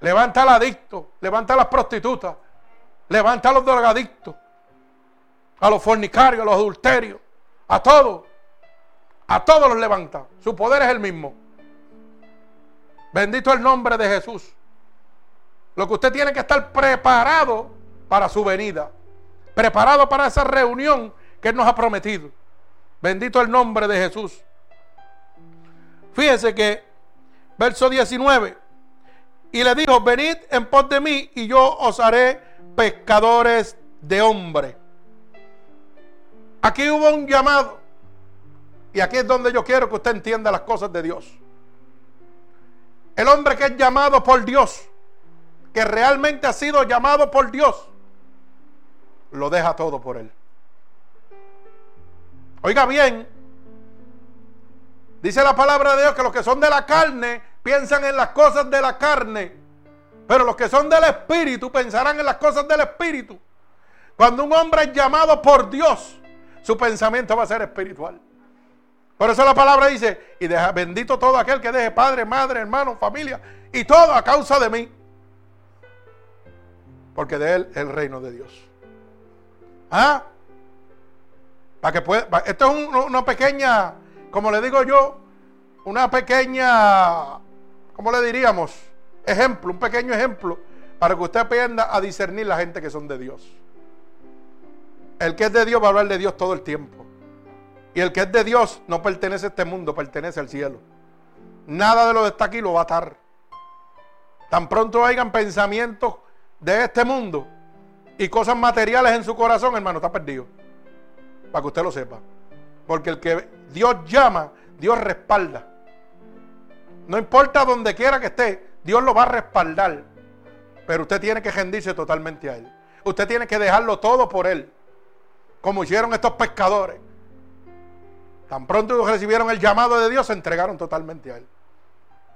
Levanta al adicto, levanta a las prostitutas, levanta a los drogadictos, a los fornicarios, a los adulterios, a todos. A todos los levanta. Su poder es el mismo. Bendito el nombre de Jesús. Lo que usted tiene que estar preparado para su venida. Preparado para esa reunión que Él nos ha prometido. Bendito el nombre de Jesús. Fíjese que, verso 19. Y le dijo, venid en pos de mí y yo os haré pescadores de hombres. Aquí hubo un llamado Y aquí es donde yo quiero que usted entienda las cosas de Dios. El hombre que es llamado por Dios, que realmente ha sido llamado por Dios, lo deja todo por él. Oiga bien, dice la palabra de Dios que los que son de la carne piensan en las cosas de la carne, pero los que son del espíritu pensarán en las cosas del espíritu. Cuando un hombre es llamado por Dios, su pensamiento va a ser espiritual. Por eso la palabra dice, y deja, bendito todo aquel que deje padre, madre, hermano, familia, y todo a causa de mí. Porque de él es el reino de Dios. ¿Ah? Para que pueda, esto es una pequeña, como le digo yo, una pequeña, ¿cómo le diríamos? Ejemplo, un pequeño ejemplo para que usted aprenda a discernir la gente que son de Dios. El que es de Dios va a hablar de Dios todo el tiempo. Y el que es de Dios no pertenece a este mundo, pertenece al cielo. Nada de lo que está aquí lo va a atar. Tan pronto hayan pensamientos de este mundo y cosas materiales en su corazón, hermano, está perdido. Para que usted lo sepa. Porque el que Dios llama, Dios respalda. No importa donde quiera que esté, Dios lo va a respaldar. Pero usted tiene que rendirse totalmente a Él. Usted tiene que dejarlo todo por Él. Como hicieron estos pescadores. Tan pronto recibieron el llamado de Dios, se entregaron totalmente a Él.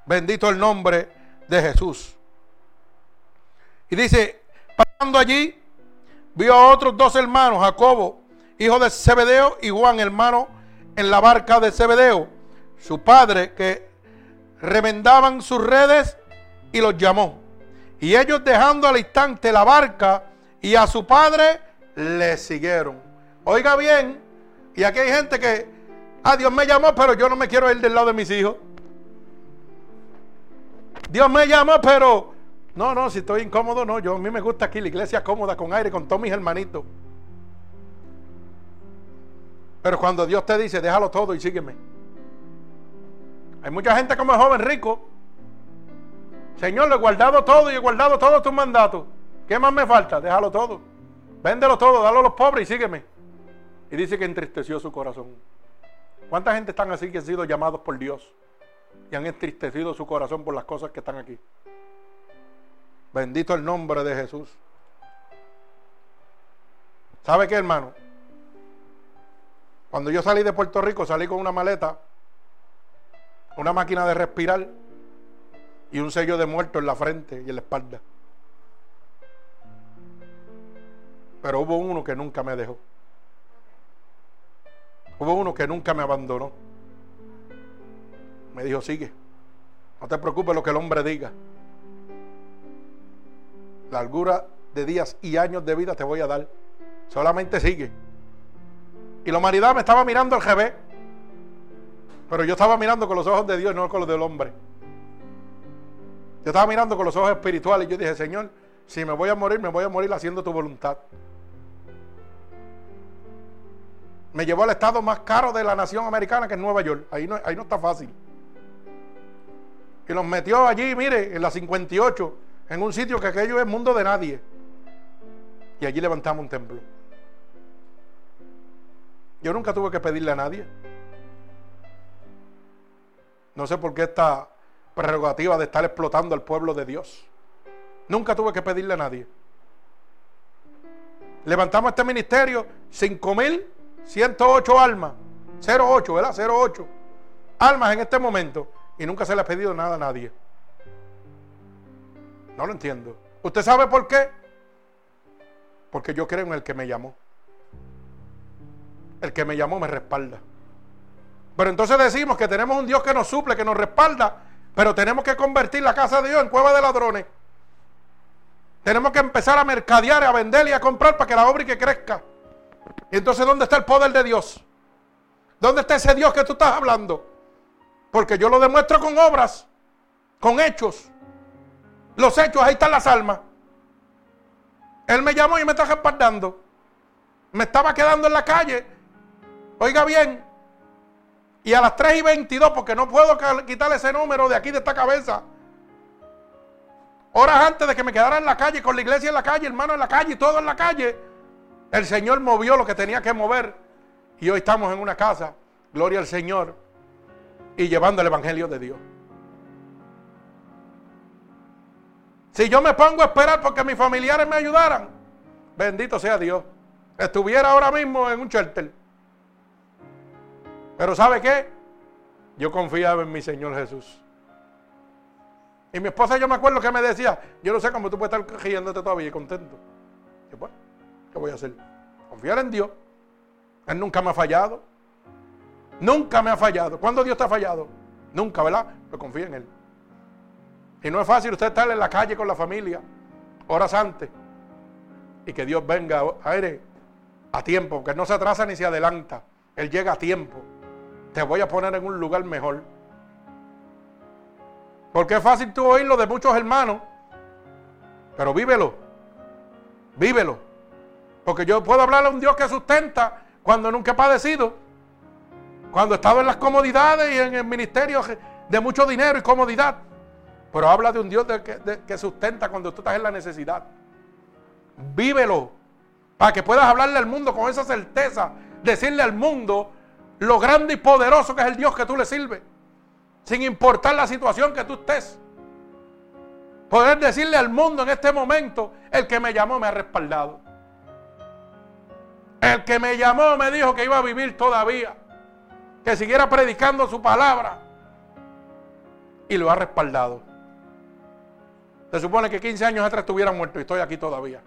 Bendito el nombre de Jesús. Y dice, pasando allí, vio a otros dos hermanos, Jacobo, hijo de Zebedeo, y Juan, hermano, en la barca de Zebedeo, su padre, que remendaban sus redes y los llamó. Y ellos dejando al instante la barca y a su padre, le siguieron. Oiga bien, y aquí hay gente que Ah, Dios me llamó, pero yo no me quiero ir del lado de mis hijos. Dios me llamó, pero no, no, si estoy incómodo, no. Yo a mí me gusta aquí la iglesia cómoda, con aire, con todos mis hermanitos. Pero cuando Dios te dice, déjalo todo y sígueme. Hay mucha gente como el joven rico. Señor, le he guardado todo y he guardado todos tus mandatos. ¿Qué más me falta? Déjalo todo. Véndelo todo, dalo a los pobres y sígueme. Y dice que entristeció su corazón. ¿Cuánta gente están así que han sido llamados por Dios y han entristecido su corazón por las cosas que están aquí? Bendito el nombre de Jesús. ¿Sabe qué, hermano? Cuando yo salí de Puerto Rico, salí con una maleta, una máquina de respirar y un sello de muerto en la frente y en la espalda. Pero hubo uno que nunca me dejó. Hubo uno que nunca me abandonó. Me dijo, sigue. No te preocupes lo que el hombre diga. Largura de días y años de vida te voy a dar. Solamente sigue. Y la humanidad me estaba mirando al revés. Pero yo estaba mirando con los ojos de Dios, no con los del hombre. Yo estaba mirando con los ojos espirituales y yo dije, Señor, si me voy a morir, me voy a morir haciendo tu voluntad. Me llevó al estado más caro de la nación americana, que es Nueva York. Ahí no, ahí no está fácil. Y los metió allí, mire, en la 58, en un sitio que aquello es mundo de nadie. Y allí levantamos un templo. Yo nunca tuve que pedirle a nadie. No sé por qué esta prerrogativa de estar explotando al pueblo de Dios. Nunca tuve que pedirle a nadie. Levantamos este ministerio, cinco mil 108 almas, 08, ¿verdad? 08 almas en este momento y nunca se le ha pedido nada a nadie. No lo entiendo. ¿Usted sabe por qué? Porque yo creo en el que me llamó. El que me llamó me respalda. Pero entonces decimos que tenemos un Dios que nos suple, que nos respalda, pero tenemos que convertir la casa de Dios en cueva de ladrones. Tenemos que empezar a mercadear, a vender y a comprar para que la obra y que crezca. Entonces, ¿dónde está el poder de Dios? ¿Dónde está ese Dios que tú estás hablando? Porque yo lo demuestro con obras, con hechos. Los hechos, ahí están las almas. Él me llamó y me está respaldando. Me estaba quedando en la calle. Oiga bien. Y a las 3 y 22, porque no puedo quitar ese número de aquí de esta cabeza. Horas antes de que me quedara en la calle, con la iglesia en la calle, hermano en la calle, y todo en la calle. El Señor movió lo que tenía que mover. Y hoy estamos en una casa gloria al Señor, y llevando el Evangelio de Dios. Si yo me pongo a esperar porque mis familiares me ayudaran, bendito sea Dios, estuviera ahora mismo en un shelter. Pero ¿sabe qué? Yo confiaba en mi Señor Jesús. Y mi esposa, yo me acuerdo que me decía, yo no sé cómo tú puedes estar riéndote todavía y contento. Bueno, ¿qué voy a hacer? Confiar en Dios. Él nunca me ha fallado. Nunca me ha fallado. ¿Cuándo Dios te ha fallado? Nunca, ¿verdad? Pero confía en Él. Y no es fácil usted estar en la calle con la familia, horas antes, y que Dios venga aire a tiempo, que no se atrasa ni se adelanta. Él llega a tiempo. Te voy a poner en un lugar mejor. Porque es fácil tú oírlo de muchos hermanos, pero vívelo. Vívelo. Porque yo puedo hablarle a un Dios que sustenta cuando nunca he padecido. Cuando he estado en las comodidades y en el ministerio de mucho dinero y comodidad. Pero habla de un Dios que, sustenta cuando tú estás en la necesidad. Vívelo. Para que puedas hablarle al mundo con esa certeza. Decirle al mundo lo grande y poderoso que es el Dios que tú le sirves. Sin importar la situación que tú estés. Poder decirle al mundo en este momento, el que me llamó me ha respaldado. El que me llamó me dijo que iba a vivir todavía. Que siguiera predicando su palabra. Y lo ha respaldado. Se supone que 15 años atrás estuviera muerto y estoy aquí todavía.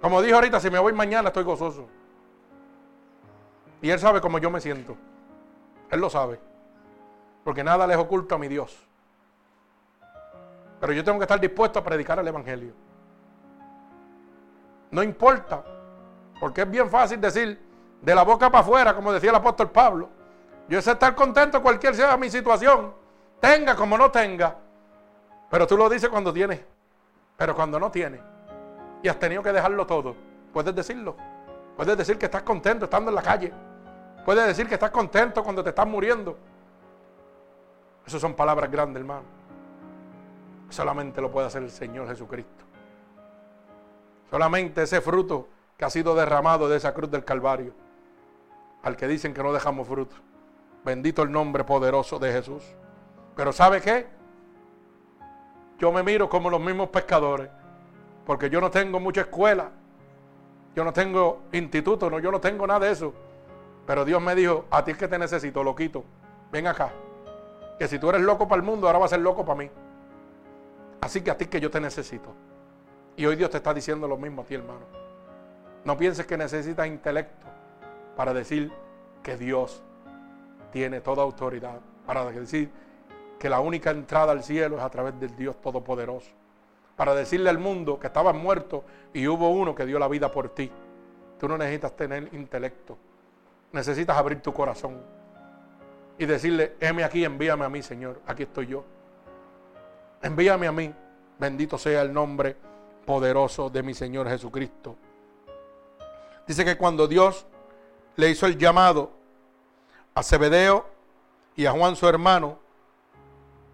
Como dijo ahorita, si me voy mañana estoy gozoso. Y Él sabe cómo yo me siento. Él lo sabe. Porque nada les oculta a mi Dios. Pero yo tengo que estar dispuesto a predicar el Evangelio. No importa. Porque es bien fácil decir de la boca para afuera, como decía el apóstol Pablo. Yo sé estar contento cualquier sea mi situación. Tenga como no tenga. Pero tú lo dices cuando tienes, pero cuando no tienes, y has tenido que dejarlo todo, puedes decirlo. Puedes decir que estás contento estando en la calle. Puedes decir que estás contento cuando te estás muriendo. Esas son palabras grandes, hermano. Solamente lo puede hacer el Señor Jesucristo. Solamente ese fruto que ha sido derramado de esa cruz del Calvario. Al que dicen que no dejamos fruto. Bendito el nombre poderoso de Jesús. Pero ¿sabe qué? yo me miro como los mismos pescadores, porque yo no tengo mucha escuela, yo no tengo instituto, no, yo no tengo nada de eso. Pero Dios me dijo, a ti es que te necesito, loquito, ven acá, que si tú eres loco para el mundo, ahora vas a ser loco para mí. Así que a ti que yo te necesito. Y hoy Dios te está diciendo lo mismo a ti, hermano. No pienses que necesitas intelecto para decir que Dios tiene toda autoridad, para decir que la única entrada al cielo es a través del Dios Todopoderoso. Para decirle al mundo que estabas muerto y hubo uno que dio la vida por ti. Tú no necesitas tener intelecto. Necesitas abrir tu corazón y decirle, heme aquí, envíame a mí, Señor. Aquí estoy yo. Envíame a mí. Bendito sea el nombre poderoso de mi Señor Jesucristo. Dice que cuando Dios le hizo el llamado a Zebedeo y a Juan su hermano,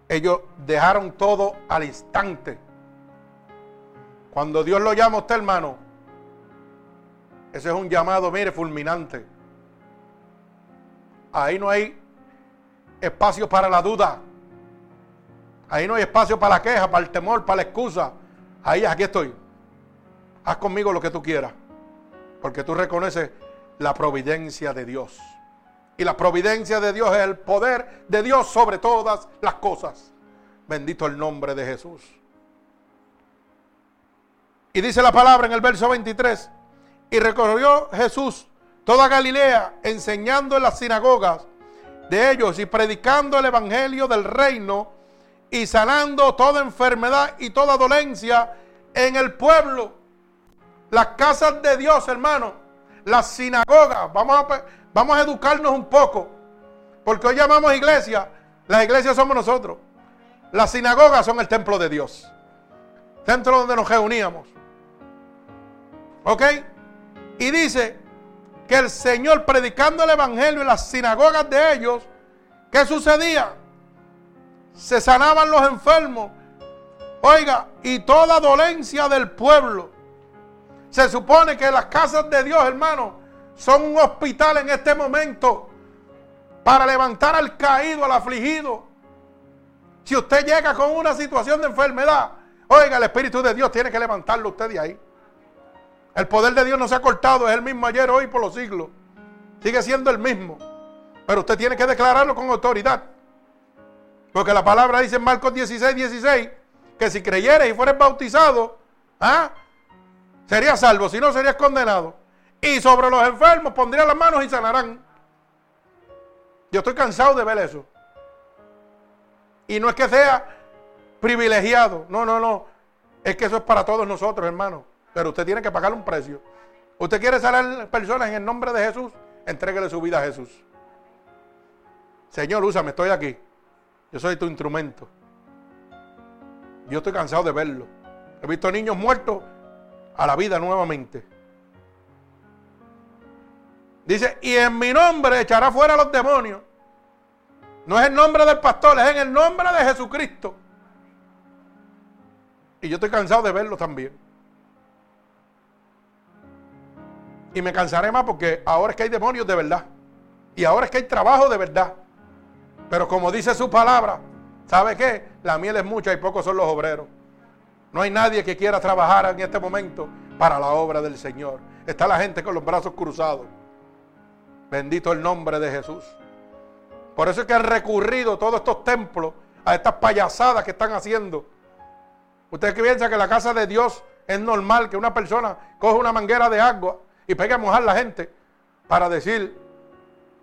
ellos dejaron todo al instante. Cuando Dios lo llama a usted, hermano, ese es un llamado, mire, fulminante. Ahí no hay espacio para la duda. Ahí no hay espacio para la queja, para el temor, para la excusa. Ahí, aquí estoy. Haz conmigo lo que tú quieras. Porque tú reconoces la providencia de Dios. Y la providencia de Dios es el poder de Dios sobre todas las cosas. Bendito el nombre de Jesús. Y dice la palabra en el verso 23. Y recorrió Jesús toda Galilea enseñando en las sinagogas de ellos y predicando el evangelio del reino y sanando toda enfermedad y toda dolencia en el pueblo. Las casas de Dios, hermano. Las sinagogas. Vamos a Vamos a educarnos un poco. Porque hoy llamamos iglesia. Las iglesias somos nosotros. Las sinagogas son el templo de Dios. Templo donde nos reuníamos. ¿Ok? Y dice que el Señor predicando el Evangelio en las sinagogas de ellos, ¿qué sucedía? Se sanaban los enfermos. Oiga, y toda dolencia del pueblo. Se supone que las casas de Dios, hermano, son un hospital en este momento para levantar al caído, al afligido. Si usted llega con una situación de enfermedad, oiga, el Espíritu de Dios tiene que levantarlo usted de ahí. El poder de Dios no se ha cortado, es el mismo ayer, hoy, por los siglos. Sigue siendo el mismo. Pero usted tiene que declararlo con autoridad. Porque la palabra dice en Marcos 16, 16, que si creyeres y fueres bautizado, ¿ah? Serías salvo, si no serías condenado. Y sobre los enfermos pondría las manos y sanarán. Yo estoy cansado de ver eso. Y no es que sea privilegiado, no, no, no. Es que eso es para todos nosotros, hermano. Pero usted tiene que pagar un precio. Usted quiere sanar personas en el nombre de Jesús, entréguele su vida a Jesús. Señor, úsame, estoy aquí. Yo soy tu instrumento. Yo estoy cansado de verlo. He visto niños muertos a la vida nuevamente. Dice, y en mi nombre echará fuera a los demonios. No es el nombre del pastor, es en el nombre de Jesucristo. Y yo estoy cansado de verlo también. Y me cansaré más porque ahora es que hay demonios de verdad. Y ahora es que hay trabajo de verdad. Pero como dice su palabra, ¿sabe qué? La miel es mucha y pocos son los obreros. No hay nadie que quiera trabajar en este momento para la obra del Señor. Está la gente con los brazos cruzados. Bendito el nombre de Jesús. Por eso es que han recurrido todos estos templos a estas payasadas que están haciendo. Ustedes piensan que la casa de Dios es normal que una persona coge una manguera de agua y pegue a mojar la gente para decir,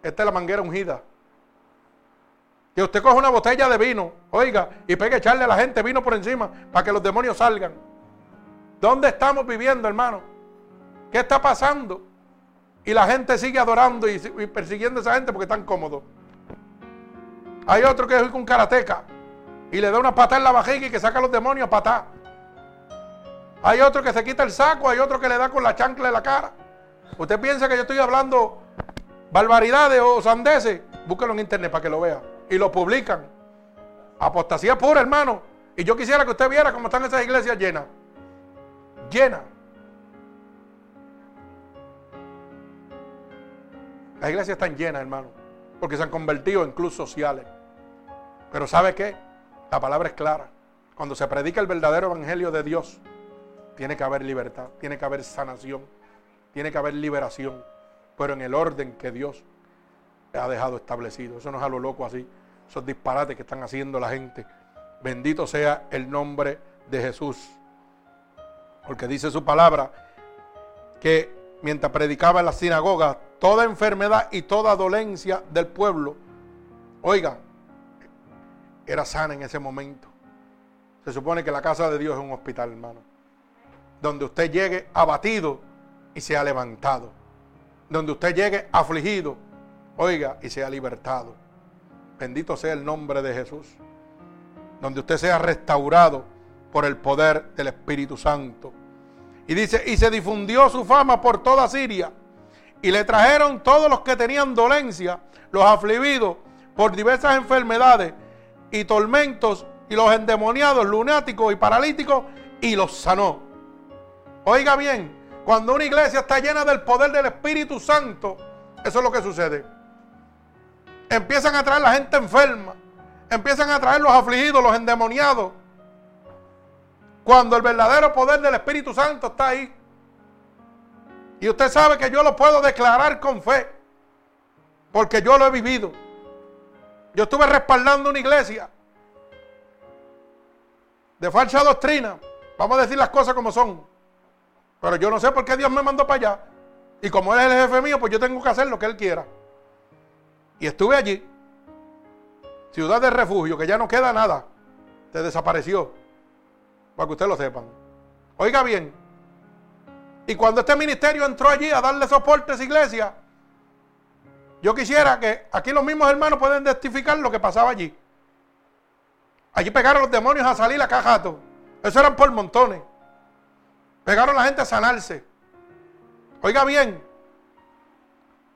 esta es la manguera ungida. Que usted coge una botella de vino, oiga, y pegue a echarle a la gente vino por encima para que los demonios salgan. ¿Dónde estamos viviendo, hermano? ¿Qué está pasando? Y la gente sigue adorando y, persiguiendo a esa gente porque están cómodos. Hay otro que es con karateca y le da una patada en la vajiga y que saca a los demonios a patar. Hay otro que se quita el saco, hay otro que le da con la chancla en la cara. Usted piensa que yo estoy hablando barbaridades o sandeces. Búsquelo en internet para que lo vea. Y lo publican. Apostasía pura, hermano. Y yo quisiera que usted viera cómo están esas iglesias llenas. Llenas. Las iglesias están llenas, hermano, porque se han convertido en clubes sociales. Pero ¿sabe qué? La palabra es clara. Cuando se predica el verdadero evangelio de Dios, tiene que haber libertad, tiene que haber sanación, tiene que haber liberación, pero en el orden que Dios ha dejado establecido. Eso no es a lo loco así, esos disparates que están haciendo la gente. Bendito sea el nombre de Jesús. Porque dice su palabra que mientras predicaba en la sinagoga, toda enfermedad y toda dolencia del pueblo, oiga, era sana en ese momento. Se supone que la casa de Dios es un hospital, hermano. Donde usted llegue abatido y sea levantado. Donde usted llegue afligido, oiga, y sea libertado. Bendito sea el nombre de Jesús. Donde usted sea restaurado por el poder del Espíritu Santo. Y dice, y se difundió su fama por toda Siria. Y le trajeron todos los que tenían dolencia, los afligidos por diversas enfermedades y tormentos, y los endemoniados, lunáticos y paralíticos, y los sanó. Oiga bien, cuando una iglesia está llena del poder del Espíritu Santo, eso es lo que sucede. Empiezan a traer la gente enferma, empiezan a traer los afligidos, los endemoniados, cuando el verdadero poder del Espíritu Santo está ahí. Y usted sabe que yo lo puedo declarar con fe. Porque yo lo he vivido. Yo estuve respaldando una iglesia de falsa doctrina. Vamos a decir las cosas como son. Pero yo no sé por qué Dios me mandó para allá. Y como Él es el jefe mío, pues yo tengo que hacer lo que Él quiera. Y estuve allí. Ciudad de refugio, que ya no queda nada. Se desapareció para que ustedes lo sepan. Oiga bien, y cuando este ministerio entró allí a darle soporte a esa iglesia, yo quisiera que aquí los mismos hermanos pueden testificar lo que pasaba allí. Allí pegaron los demonios a salir a cajato. Eso eran por montones. Pegaron a la gente a sanarse. Oiga bien,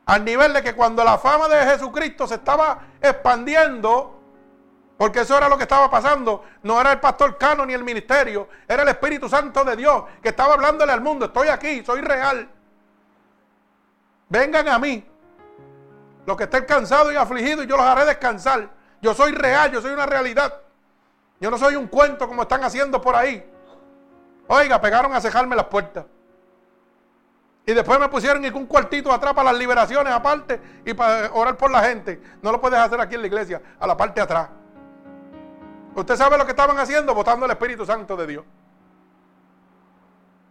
al nivel de que cuando la fama de Jesucristo se estaba expandiendo, porque eso era lo que estaba pasando. No era el pastor Cano ni el ministerio. Era el Espíritu Santo de Dios que estaba hablándole al mundo. Estoy aquí, soy real. Vengan a mí. Los que estén cansados y afligidos, yo los haré descansar. Yo soy real, yo soy una realidad. Yo no soy un cuento como están haciendo por ahí. Oiga, pegaron a cejarme las puertas. Y después me pusieron un cuartito atrás para las liberaciones aparte y para orar por la gente. No lo puedes hacer aquí en la iglesia, a la parte de atrás. Usted sabe lo que estaban haciendo, votando el Espíritu Santo de Dios.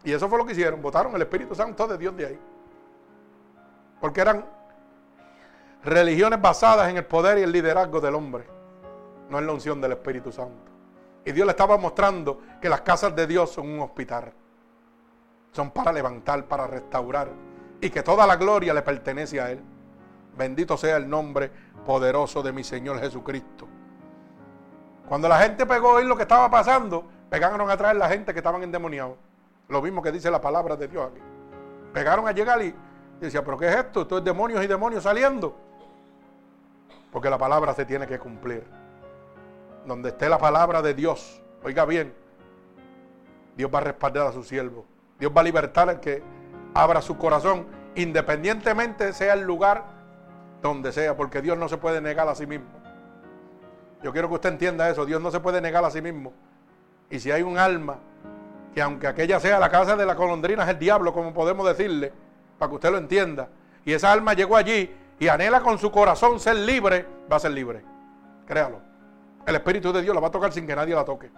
Y eso fue lo que hicieron, votaron el Espíritu Santo de Dios de ahí. Porque eran religiones basadas en el poder y el liderazgo del hombre, no en la unción del Espíritu Santo. Y Dios le estaba mostrando que las casas de Dios son un hospital. Son para levantar, para restaurar. Y que toda la gloria le pertenece a Él. Bendito sea el nombre poderoso de mi Señor Jesucristo. Cuando la gente pegó a oír lo que estaba pasando, pegaron a traer la gente que estaban endemoniados. Lo mismo que dice la palabra de Dios aquí. Pegaron a llegar y, decía, pero ¿qué es esto? Esto es demonios y demonios saliendo. Porque la palabra se tiene que cumplir. Donde esté la palabra de Dios, oiga bien, Dios va a respaldar a su siervo. Dios va a libertar al que abra su corazón, independientemente sea el lugar donde sea, porque Dios no se puede negar a sí mismo. Yo quiero que usted entienda eso, Dios no se puede negar a sí mismo. Y si hay un alma que aunque aquella sea la casa de la colondrina es el diablo, como podemos decirle, para que usted lo entienda, y esa alma llegó allí y anhela con su corazón ser libre, va a ser libre. Créalo. El Espíritu de Dios la va a tocar sin que nadie la toque.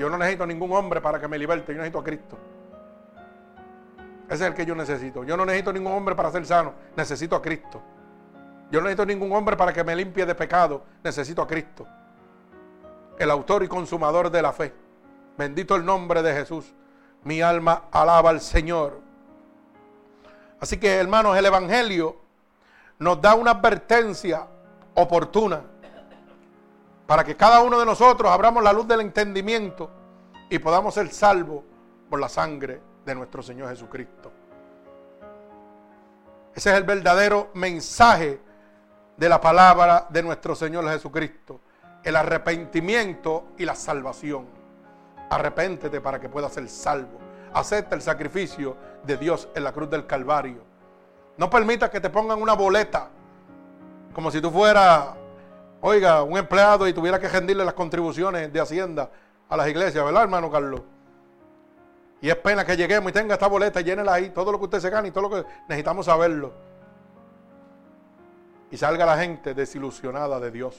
Yo no necesito ningún hombre para que me liberte, yo necesito a Cristo. Ese es el que yo necesito. Yo no necesito ningún hombre para ser sano, necesito a Cristo. Yo no necesito ningún hombre para que me limpie de pecado, necesito a Cristo. El autor y consumador de la fe. Bendito el nombre de Jesús. Mi alma alaba al Señor. Así que, hermanos, el Evangelio nos da una advertencia oportuna para que cada uno de nosotros abramos la luz del entendimiento y podamos ser salvos por la sangre de nuestro Señor Jesucristo. Ese es el verdadero mensaje de la palabra de nuestro Señor Jesucristo. El arrepentimiento y la salvación. Arrepéntete para que puedas ser salvo. Acepta el sacrificio de Dios en la cruz del Calvario. No permita que te pongan una boleta como si tú fueras oiga, un empleado y tuviera que rendirle las contribuciones de Hacienda a las iglesias, ¿verdad, hermano Carlos? Y es pena que lleguemos y tenga esta boleta, llénela ahí, todo lo que usted se gane y todo lo que necesitamos saberlo. Y salga la gente desilusionada de Dios.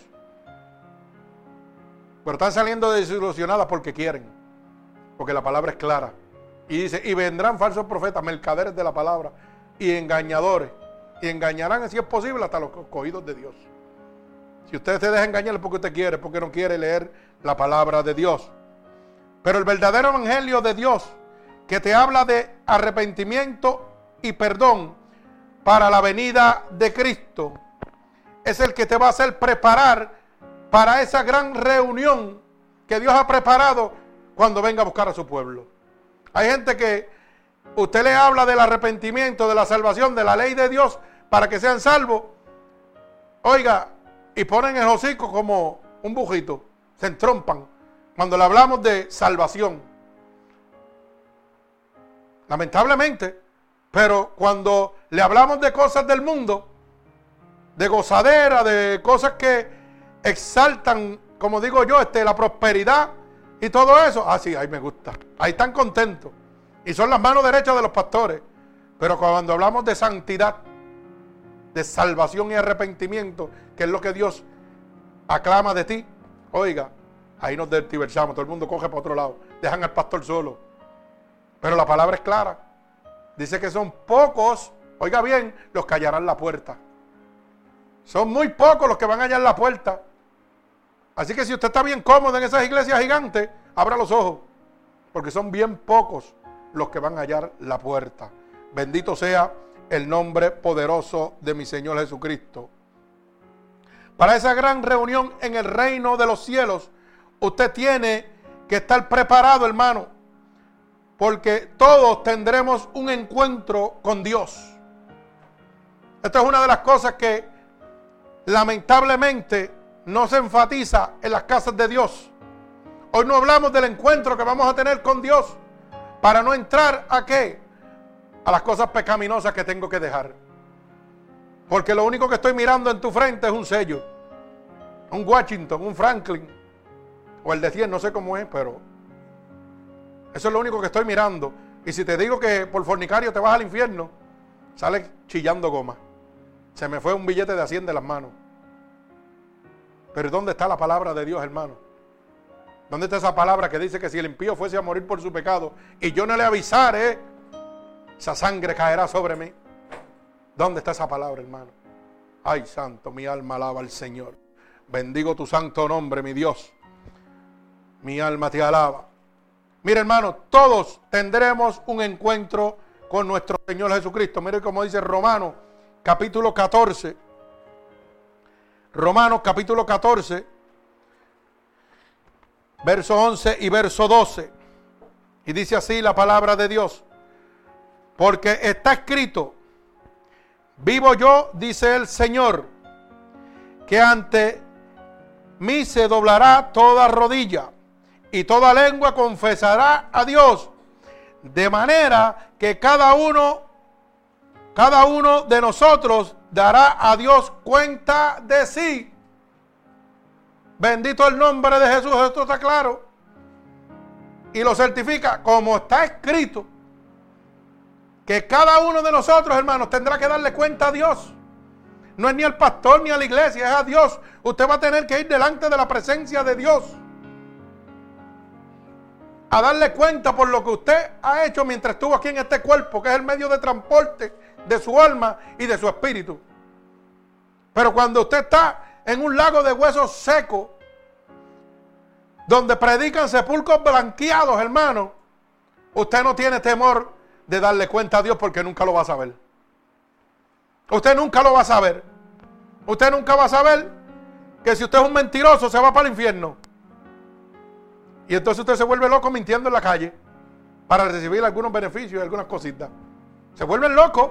Pero están saliendo desilusionadas porque quieren. Porque la palabra es clara. Y dice, y vendrán falsos profetas, mercaderes de la palabra y engañadores. Y engañarán, si es posible, hasta los cogidos de Dios. Si usted se deja engañar porque usted quiere, porque no quiere leer la palabra de Dios. Pero el verdadero evangelio de Dios, que te habla de arrepentimiento y perdón para la venida de Cristo, es el que te va a hacer preparar para esa gran reunión que Dios ha preparado cuando venga a buscar a su pueblo. Hay gente que usted le habla del arrepentimiento, de la salvación, de la ley de Dios para que sean salvos. Oiga, y ponen el hocico como un bujito, se entrompan cuando le hablamos de salvación. Lamentablemente, pero cuando le hablamos de cosas del mundo, de gozadera, de cosas que exaltan, como digo yo, este, la prosperidad y todo eso, ah, sí, ahí me gusta, ahí están contentos. Y son las manos derechas de los pastores. Pero cuando hablamos de santidad, de salvación y arrepentimiento, que es lo que Dios aclama de ti, oiga, ahí nos diversamos, todo el mundo coge para otro lado, dejan al pastor solo. Pero la palabra es clara. Dice que son pocos, oiga bien, los que hallarán la puerta. Son muy pocos los que van a hallar la puerta. Así que si usted está bien cómodo en esas iglesias gigantes, abra los ojos, porque son bien pocos los que van a hallar la puerta. Bendito sea el nombre poderoso de mi Señor Jesucristo. Para esa gran reunión en el reino de los cielos, usted tiene que estar preparado, hermano, porque todos tendremos un encuentro con Dios. Esta es una de las cosas que lamentablemente no se enfatiza en las casas de Dios. Hoy no hablamos del encuentro que vamos a tener con Dios para no entrar a qué? A las cosas pecaminosas que tengo que dejar. Porque lo único que estoy mirando en tu frente es un sello. Un Washington, un Franklin. O el de 100, no sé cómo es, pero... Eso es lo único que estoy mirando. Y si te digo que por fornicario te vas al infierno, sale chillando goma. Se me fue un billete de 100 de las manos. Pero ¿dónde está la palabra de Dios, hermano? ¿Dónde está esa palabra que dice que si el impío fuese a morir por su pecado y yo no le avisare, esa sangre caerá sobre mí? ¿Dónde está esa palabra, hermano? Ay, santo, mi alma alaba al Señor. Bendigo tu santo nombre, mi Dios. Mi alma te alaba. Mira, hermano, todos tendremos un encuentro con nuestro Señor Jesucristo. Mire cómo dice Romanos, capítulo 14. Romanos, capítulo 14, verso 11 y verso 12. Y dice así la palabra de Dios. Porque está escrito, Vivo yo, dice el Señor, que ante mí se doblará toda rodilla y toda lengua confesará a Dios, de manera que cada uno, cada uno de nosotros dará a Dios cuenta de sí. Bendito el nombre de Jesús, esto está claro. Y lo certifica como está escrito que cada uno de nosotros, hermanos, tendrá que darle cuenta a Dios. No es ni al pastor ni a la iglesia, es a Dios. Usted va a tener que ir delante de la presencia de Dios. A darle cuenta por lo que usted ha hecho mientras estuvo aquí en este cuerpo, que es el medio de transporte de su alma y de su espíritu. Pero cuando usted está en un lago de huesos secos, donde predican sepulcros blanqueados, hermano, usted no tiene temor de darle cuenta a Dios porque nunca lo va a saber. Usted nunca lo va a saber. Usted nunca va a saber que si usted es un mentiroso se va para el infierno. Y entonces usted se vuelve loco mintiendo en la calle para recibir algunos beneficios y algunas cositas. Se vuelven locos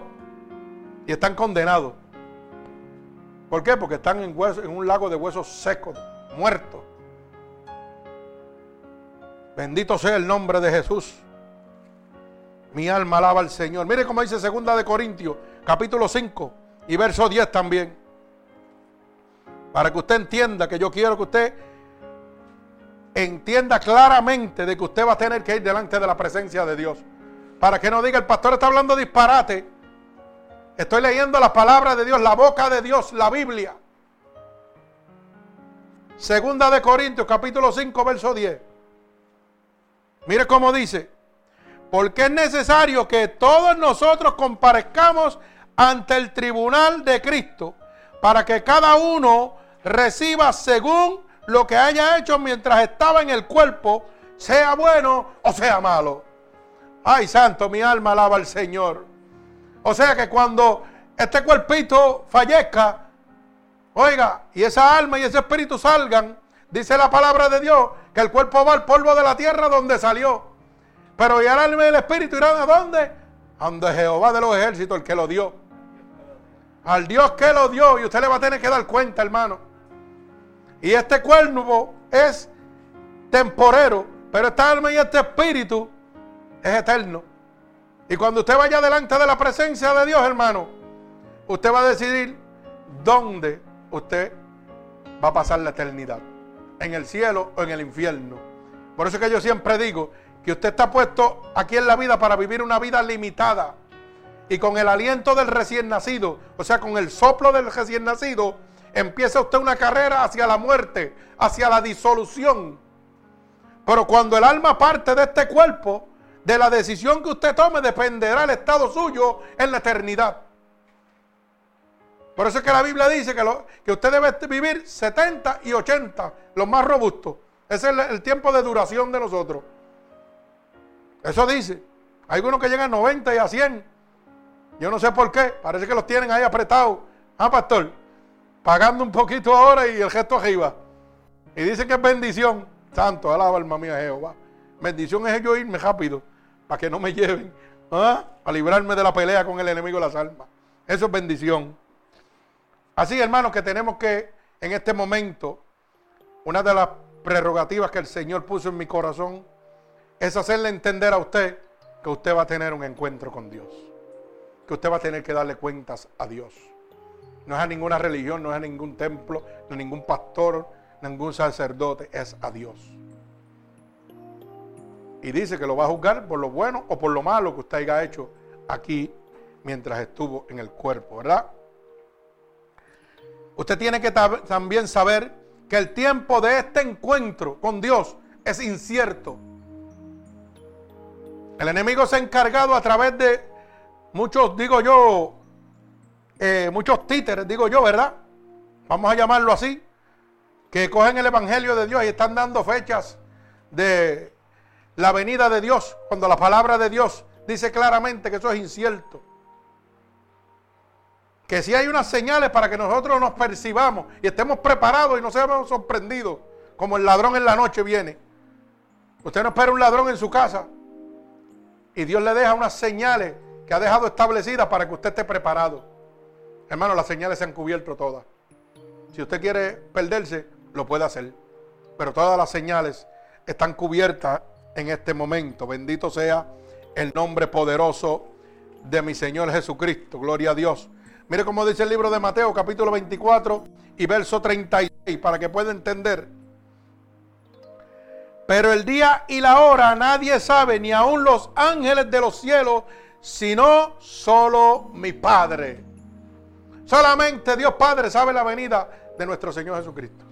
y están condenados. ¿Por qué? Porque están en, en un lago de huesos secos, muertos. Bendito sea el nombre de Jesús. Mi alma alaba al Señor. Mire cómo dice segunda de Corintios, capítulo 5 y verso 10 también. Para que usted entienda que yo quiero que usted entienda claramente de que usted va a tener que ir delante de la presencia de Dios. Para que no diga el pastor está hablando disparate. Estoy leyendo las palabras de Dios, la boca de Dios, la Biblia. Segunda de Corintios, capítulo 5, verso 10. Mire cómo dice. Porque es necesario que todos nosotros comparezcamos ante el tribunal de Cristo para que cada uno reciba según lo que haya hecho mientras estaba en el cuerpo, sea bueno o sea malo. Ay, santo, mi alma alaba al Señor. O sea que cuando este cuerpito fallezca, oiga, y esa alma y ese espíritu salgan, dice la palabra de Dios, que el cuerpo va al polvo de la tierra donde salió. Pero ya el alma y el espíritu irán a dónde? A donde Jehová de los ejércitos, el que lo dio. Al Dios que lo dio. Y usted le va a tener que dar cuenta, hermano. Y este cuerpo es temporero. Pero esta alma y este espíritu es eterno. Y cuando usted vaya delante de la presencia de Dios, hermano, usted va a decidir dónde usted va a pasar la eternidad. En el cielo o en el infierno. Por eso es que yo siempre digo que usted está puesto aquí en la vida para vivir una vida limitada. Y con el aliento del recién nacido, o sea, con el soplo del recién nacido, empieza usted una carrera hacia la muerte, hacia la disolución. Pero cuando el alma parte de este cuerpo, de la decisión que usted tome dependerá el estado suyo en la eternidad. Por eso es que la Biblia dice que, que usted debe vivir 70 y 80, los más robustos. Ese es el tiempo de duración de nosotros. Eso dice. Hay algunos que llegan a 90 y a 100. Yo no sé por qué. Parece que los tienen ahí apretados. Ah, pastor. Pagando un poquito ahora y el gesto arriba. Y dice que es bendición. Santo, alaba alma mía Jehová. Bendición es yo irme rápido. Para que no me lleven. ¿ah? A librarme de la pelea con el enemigo de las almas. Eso es bendición. Así, hermanos, que tenemos que, en este momento, una de las prerrogativas que el Señor puso en mi corazón es hacerle entender a usted que usted va a tener un encuentro con Dios. Que usted va a tener que darle cuentas a Dios. No es a ninguna religión, no es a ningún templo, no a ningún pastor, ningún sacerdote, es a Dios. Y dice que lo va a juzgar por lo bueno o por lo malo que usted haya hecho aquí mientras estuvo en el cuerpo, ¿verdad? Usted tiene que también saber que el tiempo de este encuentro con Dios es incierto. El enemigo se ha encargado a través de muchos, digo yo, eh, muchos títeres, digo yo, ¿verdad? Vamos a llamarlo así, que cogen el Evangelio de Dios y están dando fechas de la venida de Dios, cuando la palabra de Dios dice claramente que eso es incierto. Que si hay unas señales para que nosotros nos percibamos y estemos preparados y no seamos sorprendidos, como el ladrón en la noche viene. Usted no espera un ladrón en su casa y Dios le deja unas señales que ha dejado establecidas para que usted esté preparado. Hermano, las señales se han cubierto todas. Si usted quiere perderse, lo puede hacer. Pero todas las señales están cubiertas en este momento. Bendito sea el nombre poderoso de mi Señor Jesucristo. Gloria a Dios. Mire cómo dice el libro de Mateo, capítulo 24 y verso 36, para que pueda entender. Pero el día y la hora nadie sabe, ni aun los ángeles de los cielos, sino solo mi Padre. Solamente Dios Padre sabe la venida de nuestro Señor Jesucristo.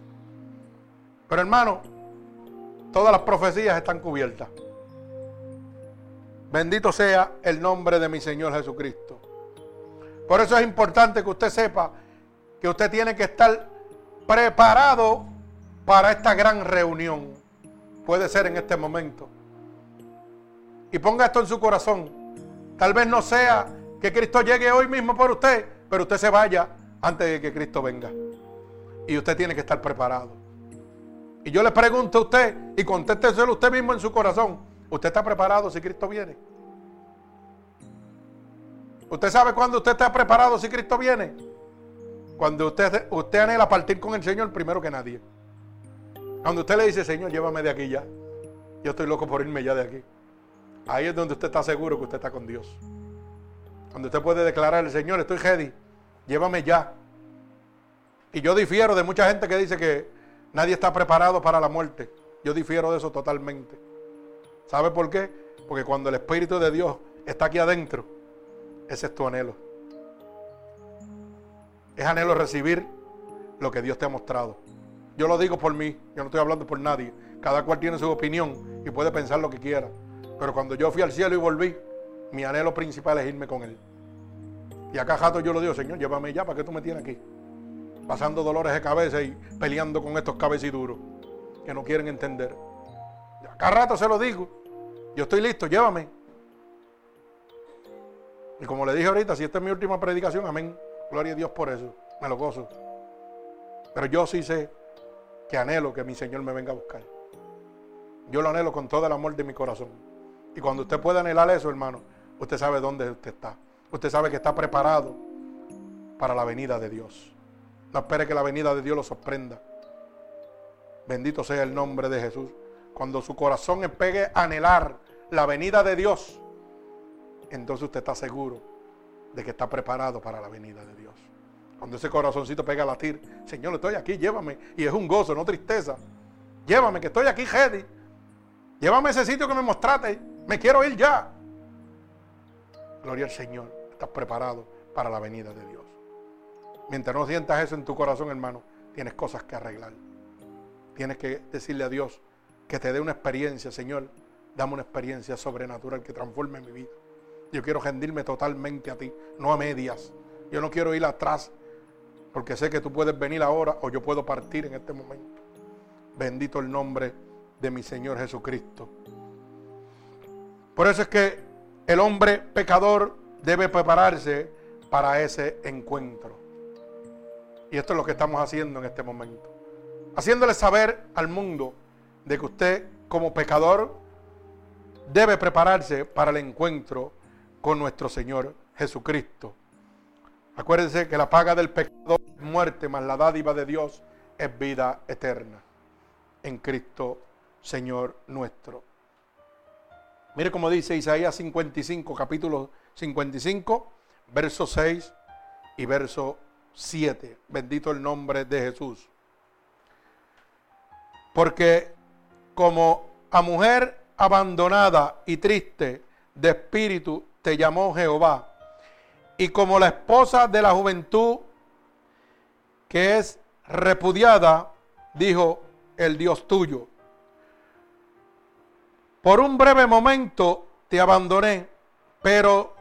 Pero hermano, Todas las profecías están cubiertas. Bendito sea el nombre de mi Señor Jesucristo. Por eso es importante que usted sepa que usted tiene que estar preparado para esta gran reunión. Puede ser en este momento. Y ponga esto en su corazón. Tal vez no sea que Cristo llegue hoy mismo por usted, pero usted se vaya antes de que Cristo venga. Y usted tiene que estar preparado. Y yo le pregunto a usted, y contésteselo usted mismo en su corazón. ¿Usted está preparado si Cristo viene? ¿Usted sabe cuándo usted está preparado si Cristo viene? Cuando usted, usted anhela partir con el Señor primero que nadie. Cuando usted le dice, Señor, llévame de aquí ya. Yo estoy loco por irme ya de aquí. Ahí es donde usted está seguro que usted está con Dios. Cuando usted puede declarar, el Señor, estoy ready, llévame ya. Y yo difiero de mucha gente que dice que Nadie está preparado para la muerte. Yo difiero de eso totalmente. ¿Sabe por qué? Porque cuando el Espíritu de Dios está aquí adentro, ese es tu anhelo. Es anhelo recibir lo que Dios te ha mostrado. Yo lo digo por mí, yo no estoy hablando por nadie. Cada cual tiene su opinión y puede pensar lo que quiera. Pero cuando yo fui al cielo y volví, mi anhelo principal es irme con Él. Y acá jato yo lo digo, Señor, llévame ya, ¿para qué tú me tienes aquí? pasando dolores de cabeza y peleando con estos cabeciduros que no quieren entender. Acá rato se lo digo. Yo estoy listo, llévame. Y como le dije ahorita, si esta es mi última predicación, amén. Gloria a Dios por eso. Me lo gozo. Pero yo sí sé que anhelo que mi Señor me venga a buscar. Yo lo anhelo con todo el amor de mi corazón. Y cuando usted pueda anhelar eso, hermano, usted sabe dónde usted está. Usted sabe que está preparado para la venida de Dios. No espere que la venida de Dios lo sorprenda. Bendito sea el nombre de Jesús. Cuando su corazón empegue a anhelar la venida de Dios, entonces usted está seguro de que está preparado para la venida de Dios. Cuando ese corazoncito pega a latir, Señor, estoy aquí, llévame. Y es un gozo, no tristeza. Llévame, que estoy aquí, ready. Llévame a ese sitio que me mostraste. Me quiero ir ya. Gloria al Señor. Estás preparado para la venida de Dios. Mientras no sientas eso en tu corazón, hermano, tienes cosas que arreglar. Tienes que decirle a Dios que te dé una experiencia, Señor. Dame una experiencia sobrenatural que transforme mi vida. Yo quiero rendirme totalmente a ti, no a medias. Yo no quiero ir atrás, porque sé que tú puedes venir ahora o yo puedo partir en este momento. Bendito el nombre de mi Señor Jesucristo. Por eso es que el hombre pecador debe prepararse para ese encuentro. Y esto es lo que estamos haciendo en este momento. Haciéndole saber al mundo de que usted como pecador debe prepararse para el encuentro con nuestro Señor Jesucristo. Acuérdense que la paga del pecador es muerte, mas la dádiva de Dios es vida eterna en Cristo Señor nuestro. Mire cómo dice Isaías 55, capítulo 55, verso 6 y verso 7. Bendito el nombre de Jesús. Porque como a mujer abandonada y triste de espíritu te llamó Jehová, y como la esposa de la juventud que es repudiada, dijo el Dios tuyo. Por un breve momento te abandoné, pero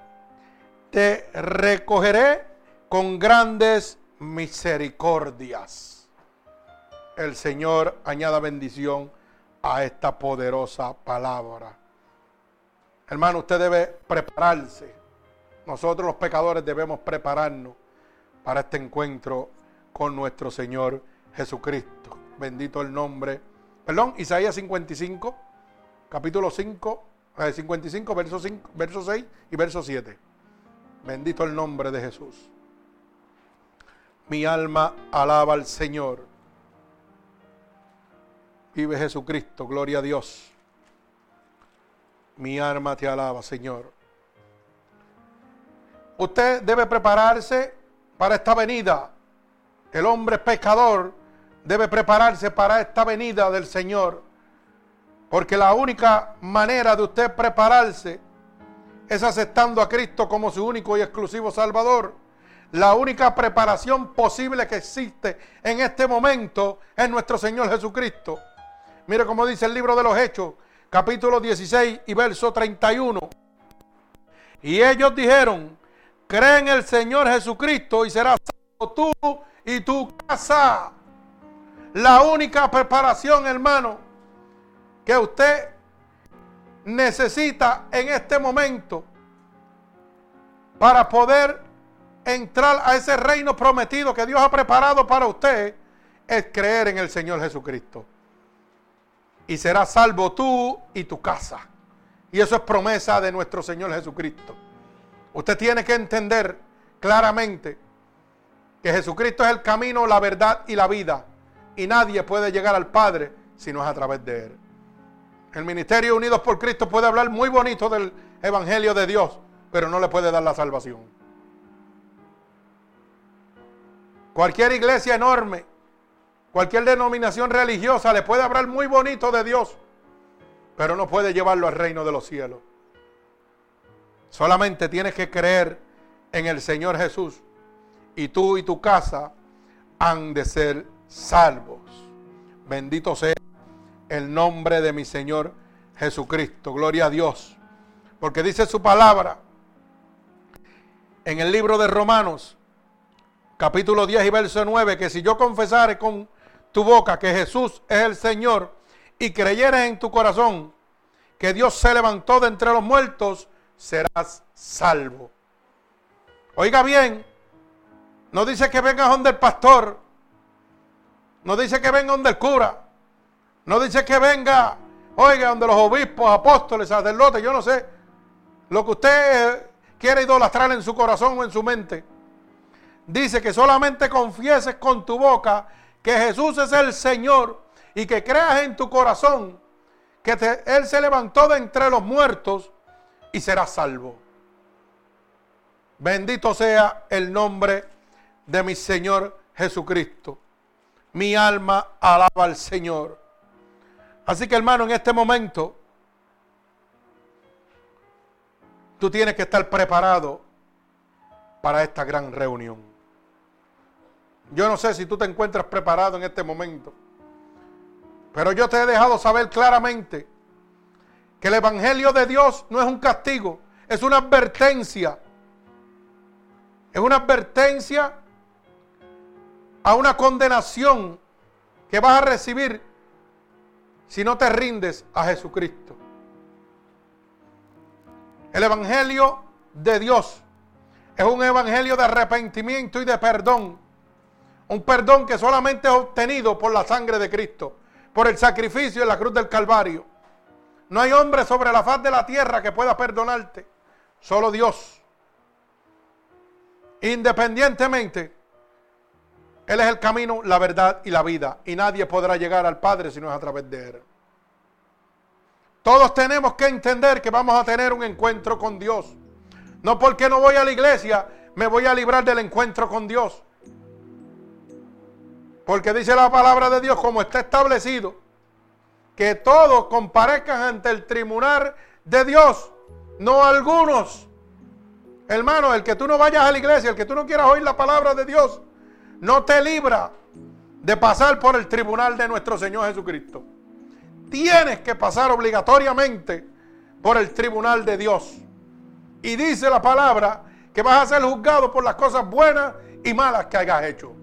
te recogeré con grandes misericordias. El Señor añada bendición a esta poderosa palabra. Hermano, usted debe prepararse. Nosotros los pecadores debemos prepararnos para este encuentro con nuestro Señor Jesucristo. Bendito el nombre. Perdón, Isaías 55, capítulo 5, 55, verso, 5, verso 6 y verso 7. Bendito el nombre de Jesús. Mi alma alaba al Señor. Vive Jesucristo, gloria a Dios. Mi alma te alaba, Señor. Usted debe prepararse para esta venida. El hombre pecador debe prepararse para esta venida del Señor. Porque la única manera de usted prepararse es aceptando a Cristo como su único y exclusivo Salvador. La única preparación posible que existe en este momento es nuestro Señor Jesucristo. Mire cómo dice el libro de los Hechos, capítulo 16 y verso 31. Y ellos dijeron, cree en el Señor Jesucristo y serás salvo tú y tu casa. La única preparación, hermano, que usted necesita en este momento para poder entrar a ese reino prometido que Dios ha preparado para usted es creer en el Señor Jesucristo. Y serás salvo tú y tu casa. Y eso es promesa de nuestro Señor Jesucristo. Usted tiene que entender claramente que Jesucristo es el camino, la verdad y la vida. Y nadie puede llegar al Padre si no es a través de Él. El Ministerio Unidos por Cristo puede hablar muy bonito del Evangelio de Dios, pero no le puede dar la salvación. Cualquier iglesia enorme, cualquier denominación religiosa le puede hablar muy bonito de Dios, pero no puede llevarlo al reino de los cielos. Solamente tienes que creer en el Señor Jesús y tú y tu casa han de ser salvos. Bendito sea el nombre de mi Señor Jesucristo. Gloria a Dios. Porque dice su palabra en el libro de Romanos, capítulo 10 y verso 9, que si yo confesare con tu boca que Jesús es el Señor y creyeres en tu corazón que Dios se levantó de entre los muertos, serás salvo. Oiga bien, no dice que venga donde el pastor, no dice que venga donde el cura, no dice que venga, oiga, donde los obispos, apóstoles, sacerdotes, yo no sé, lo que usted quiere idolatrar en su corazón o en su mente. Dice que solamente confieses con tu boca que Jesús es el Señor y que creas en tu corazón que Él se levantó de entre los muertos y serás salvo. Bendito sea el nombre de mi Señor Jesucristo. Mi alma alaba al Señor. Así que hermano, en este momento, tú tienes que estar preparado para esta gran reunión. Yo no sé si tú te encuentras preparado en este momento, pero yo te he dejado saber claramente que el Evangelio de Dios no es un castigo, es una advertencia. Es una advertencia a una condenación que vas a recibir si no te rindes a Jesucristo. El Evangelio de Dios es un evangelio de arrepentimiento y de perdón. Un perdón que solamente es obtenido por la sangre de Cristo, por el sacrificio en la cruz del Calvario. No hay hombre sobre la faz de la tierra que pueda perdonarte, solo Dios. Independientemente él es el camino, la verdad y la vida. Y nadie podrá llegar al Padre si no es a través de Él. Todos tenemos que entender que vamos a tener un encuentro con Dios. No porque no voy a la iglesia, me voy a librar del encuentro con Dios. Porque dice la palabra de Dios, como está establecido, que todos comparezcan ante el tribunal de Dios, no algunos. Hermano, el que tú no vayas a la iglesia, el que tú no quieras oír la palabra de Dios, no te libra de pasar por el tribunal de nuestro Señor Jesucristo. Tienes que pasar obligatoriamente por el tribunal de Dios. Y dice la palabra que vas a ser juzgado por las cosas buenas y malas que hayas hecho.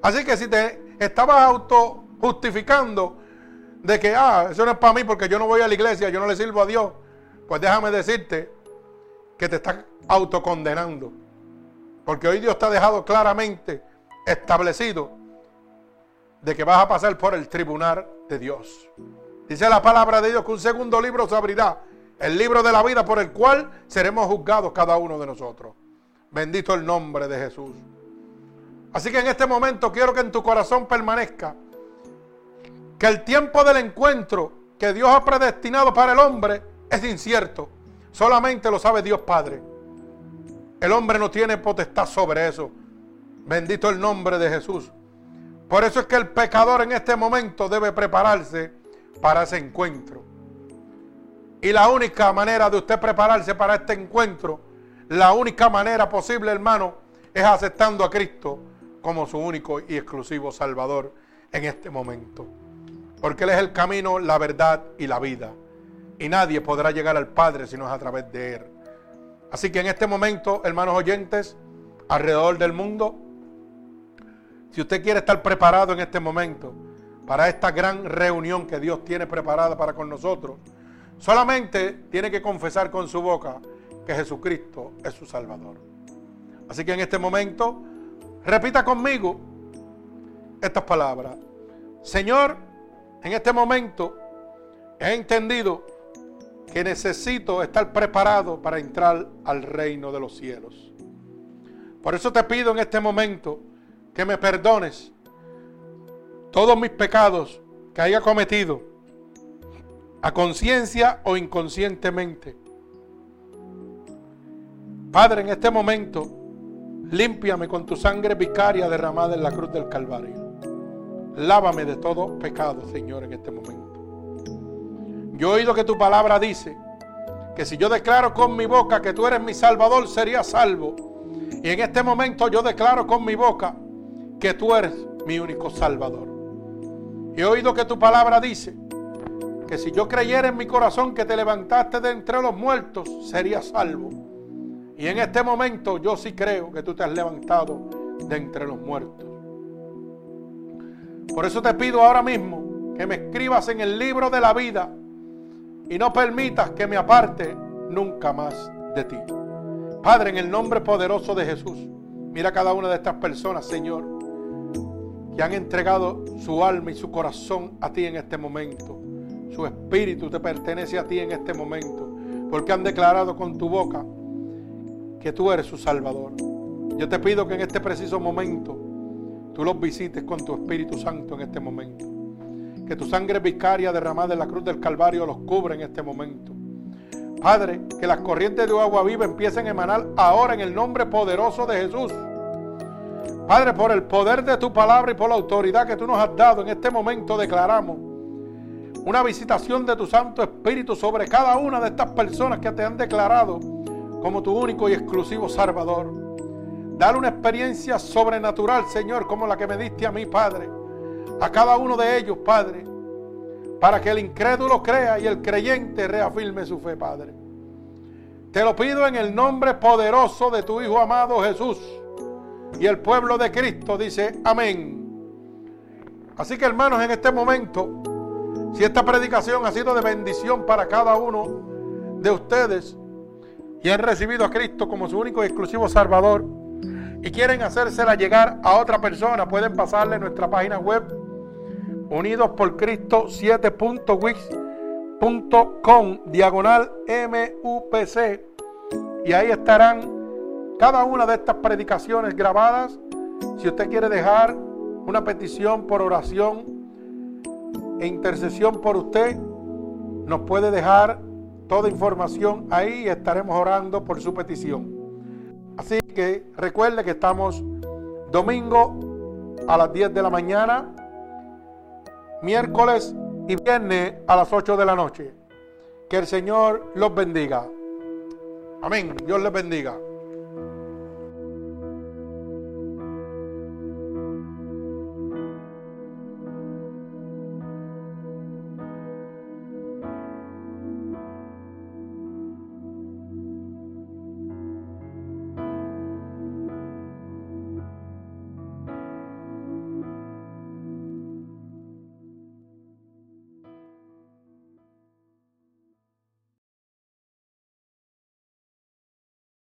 Así que si te estabas auto justificando de que, ah, eso no es para mí porque yo no voy a la iglesia, yo no le sirvo a Dios, pues déjame decirte que te estás autocondenando. Porque hoy Dios te ha dejado claramente establecido de que vas a pasar por el tribunal de Dios. Dice la palabra de Dios que un segundo libro se abrirá, el libro de la vida por el cual seremos juzgados cada uno de nosotros. Bendito el nombre de Jesús. Así que en este momento quiero que en tu corazón permanezca que el tiempo del encuentro que Dios ha predestinado para el hombre es incierto. Solamente lo sabe Dios Padre. El hombre no tiene potestad sobre eso. Bendito el nombre de Jesús. Por eso es que el pecador en este momento debe prepararse para ese encuentro. Y la única manera de usted prepararse para este encuentro, la única manera posible, hermano, es aceptando a Cristo como su único y exclusivo Salvador en este momento. Porque Él es el camino, la verdad y la vida. Y nadie podrá llegar al Padre si no es a través de Él. Así que en este momento, hermanos oyentes, alrededor del mundo, si usted quiere estar preparado en este momento para esta gran reunión que Dios tiene preparada para con nosotros, solamente tiene que confesar con su boca que Jesucristo es su Salvador. Así que en este momento, repita conmigo estas palabras. Señor, en este momento he entendido que necesito estar preparado para entrar al reino de los cielos. Por eso te pido en este momento que me perdones todos mis pecados que haya cometido, a conciencia o inconscientemente. Padre, en este momento, límpiame con tu sangre vicaria derramada en la cruz del Calvario. Lávame de todo pecado, Señor, en este momento. Yo he oído que tu palabra dice que si yo declaro con mi boca que tú eres mi salvador, sería salvo. Y en este momento yo declaro con mi boca que tú eres mi único salvador. He oído que tu palabra dice que si yo creyera en mi corazón que te levantaste de entre los muertos, sería salvo. Y en este momento yo sí creo que tú te has levantado de entre los muertos. Por eso te pido ahora mismo que me escribas en el libro de la vida y no permitas que me aparte nunca más de ti. Padre, en el nombre poderoso de Jesús, mira a cada una de estas personas, Señor, que han entregado su alma y su corazón a ti en este momento. Su espíritu te pertenece a ti en este momento, porque han declarado con tu boca que tú eres su Salvador. Yo te pido que en este preciso momento tú los visites con tu Espíritu Santo en este momento. Que tu sangre vicaria derramada en la cruz del Calvario los cubra en este momento. Padre, que las corrientes de agua viva empiecen a emanar ahora en el nombre poderoso de Jesús. Padre, por el poder de tu palabra y por la autoridad que tú nos has dado en este momento declaramos una visitación de tu Santo Espíritu sobre cada una de estas personas que te han declarado como tu único y exclusivo Salvador. Dale una experiencia sobrenatural, Señor, como la que me diste a mí, Padre a cada uno de ellos, Padre, para que el incrédulo crea y el creyente reafirme su fe, Padre. Te lo pido en el nombre poderoso de tu Hijo amado Jesús. Y el pueblo de Cristo dice amén. Así que hermanos, en este momento, si esta predicación ha sido de bendición para cada uno de ustedes y han recibido a Cristo como su único y exclusivo Salvador y quieren hacérsela llegar a otra persona, pueden pasarle nuestra página web Unidos por Cristo 7.wix.com diagonal MUPC y ahí estarán cada una de estas predicaciones grabadas. Si usted quiere dejar una petición por oración e intercesión por usted, nos puede dejar toda información ahí y estaremos orando por su petición. Así que recuerde que estamos domingo a las 10 de la mañana, miércoles y viernes a las 8 de la noche. Que el Señor los bendiga. Amén. Dios les bendiga.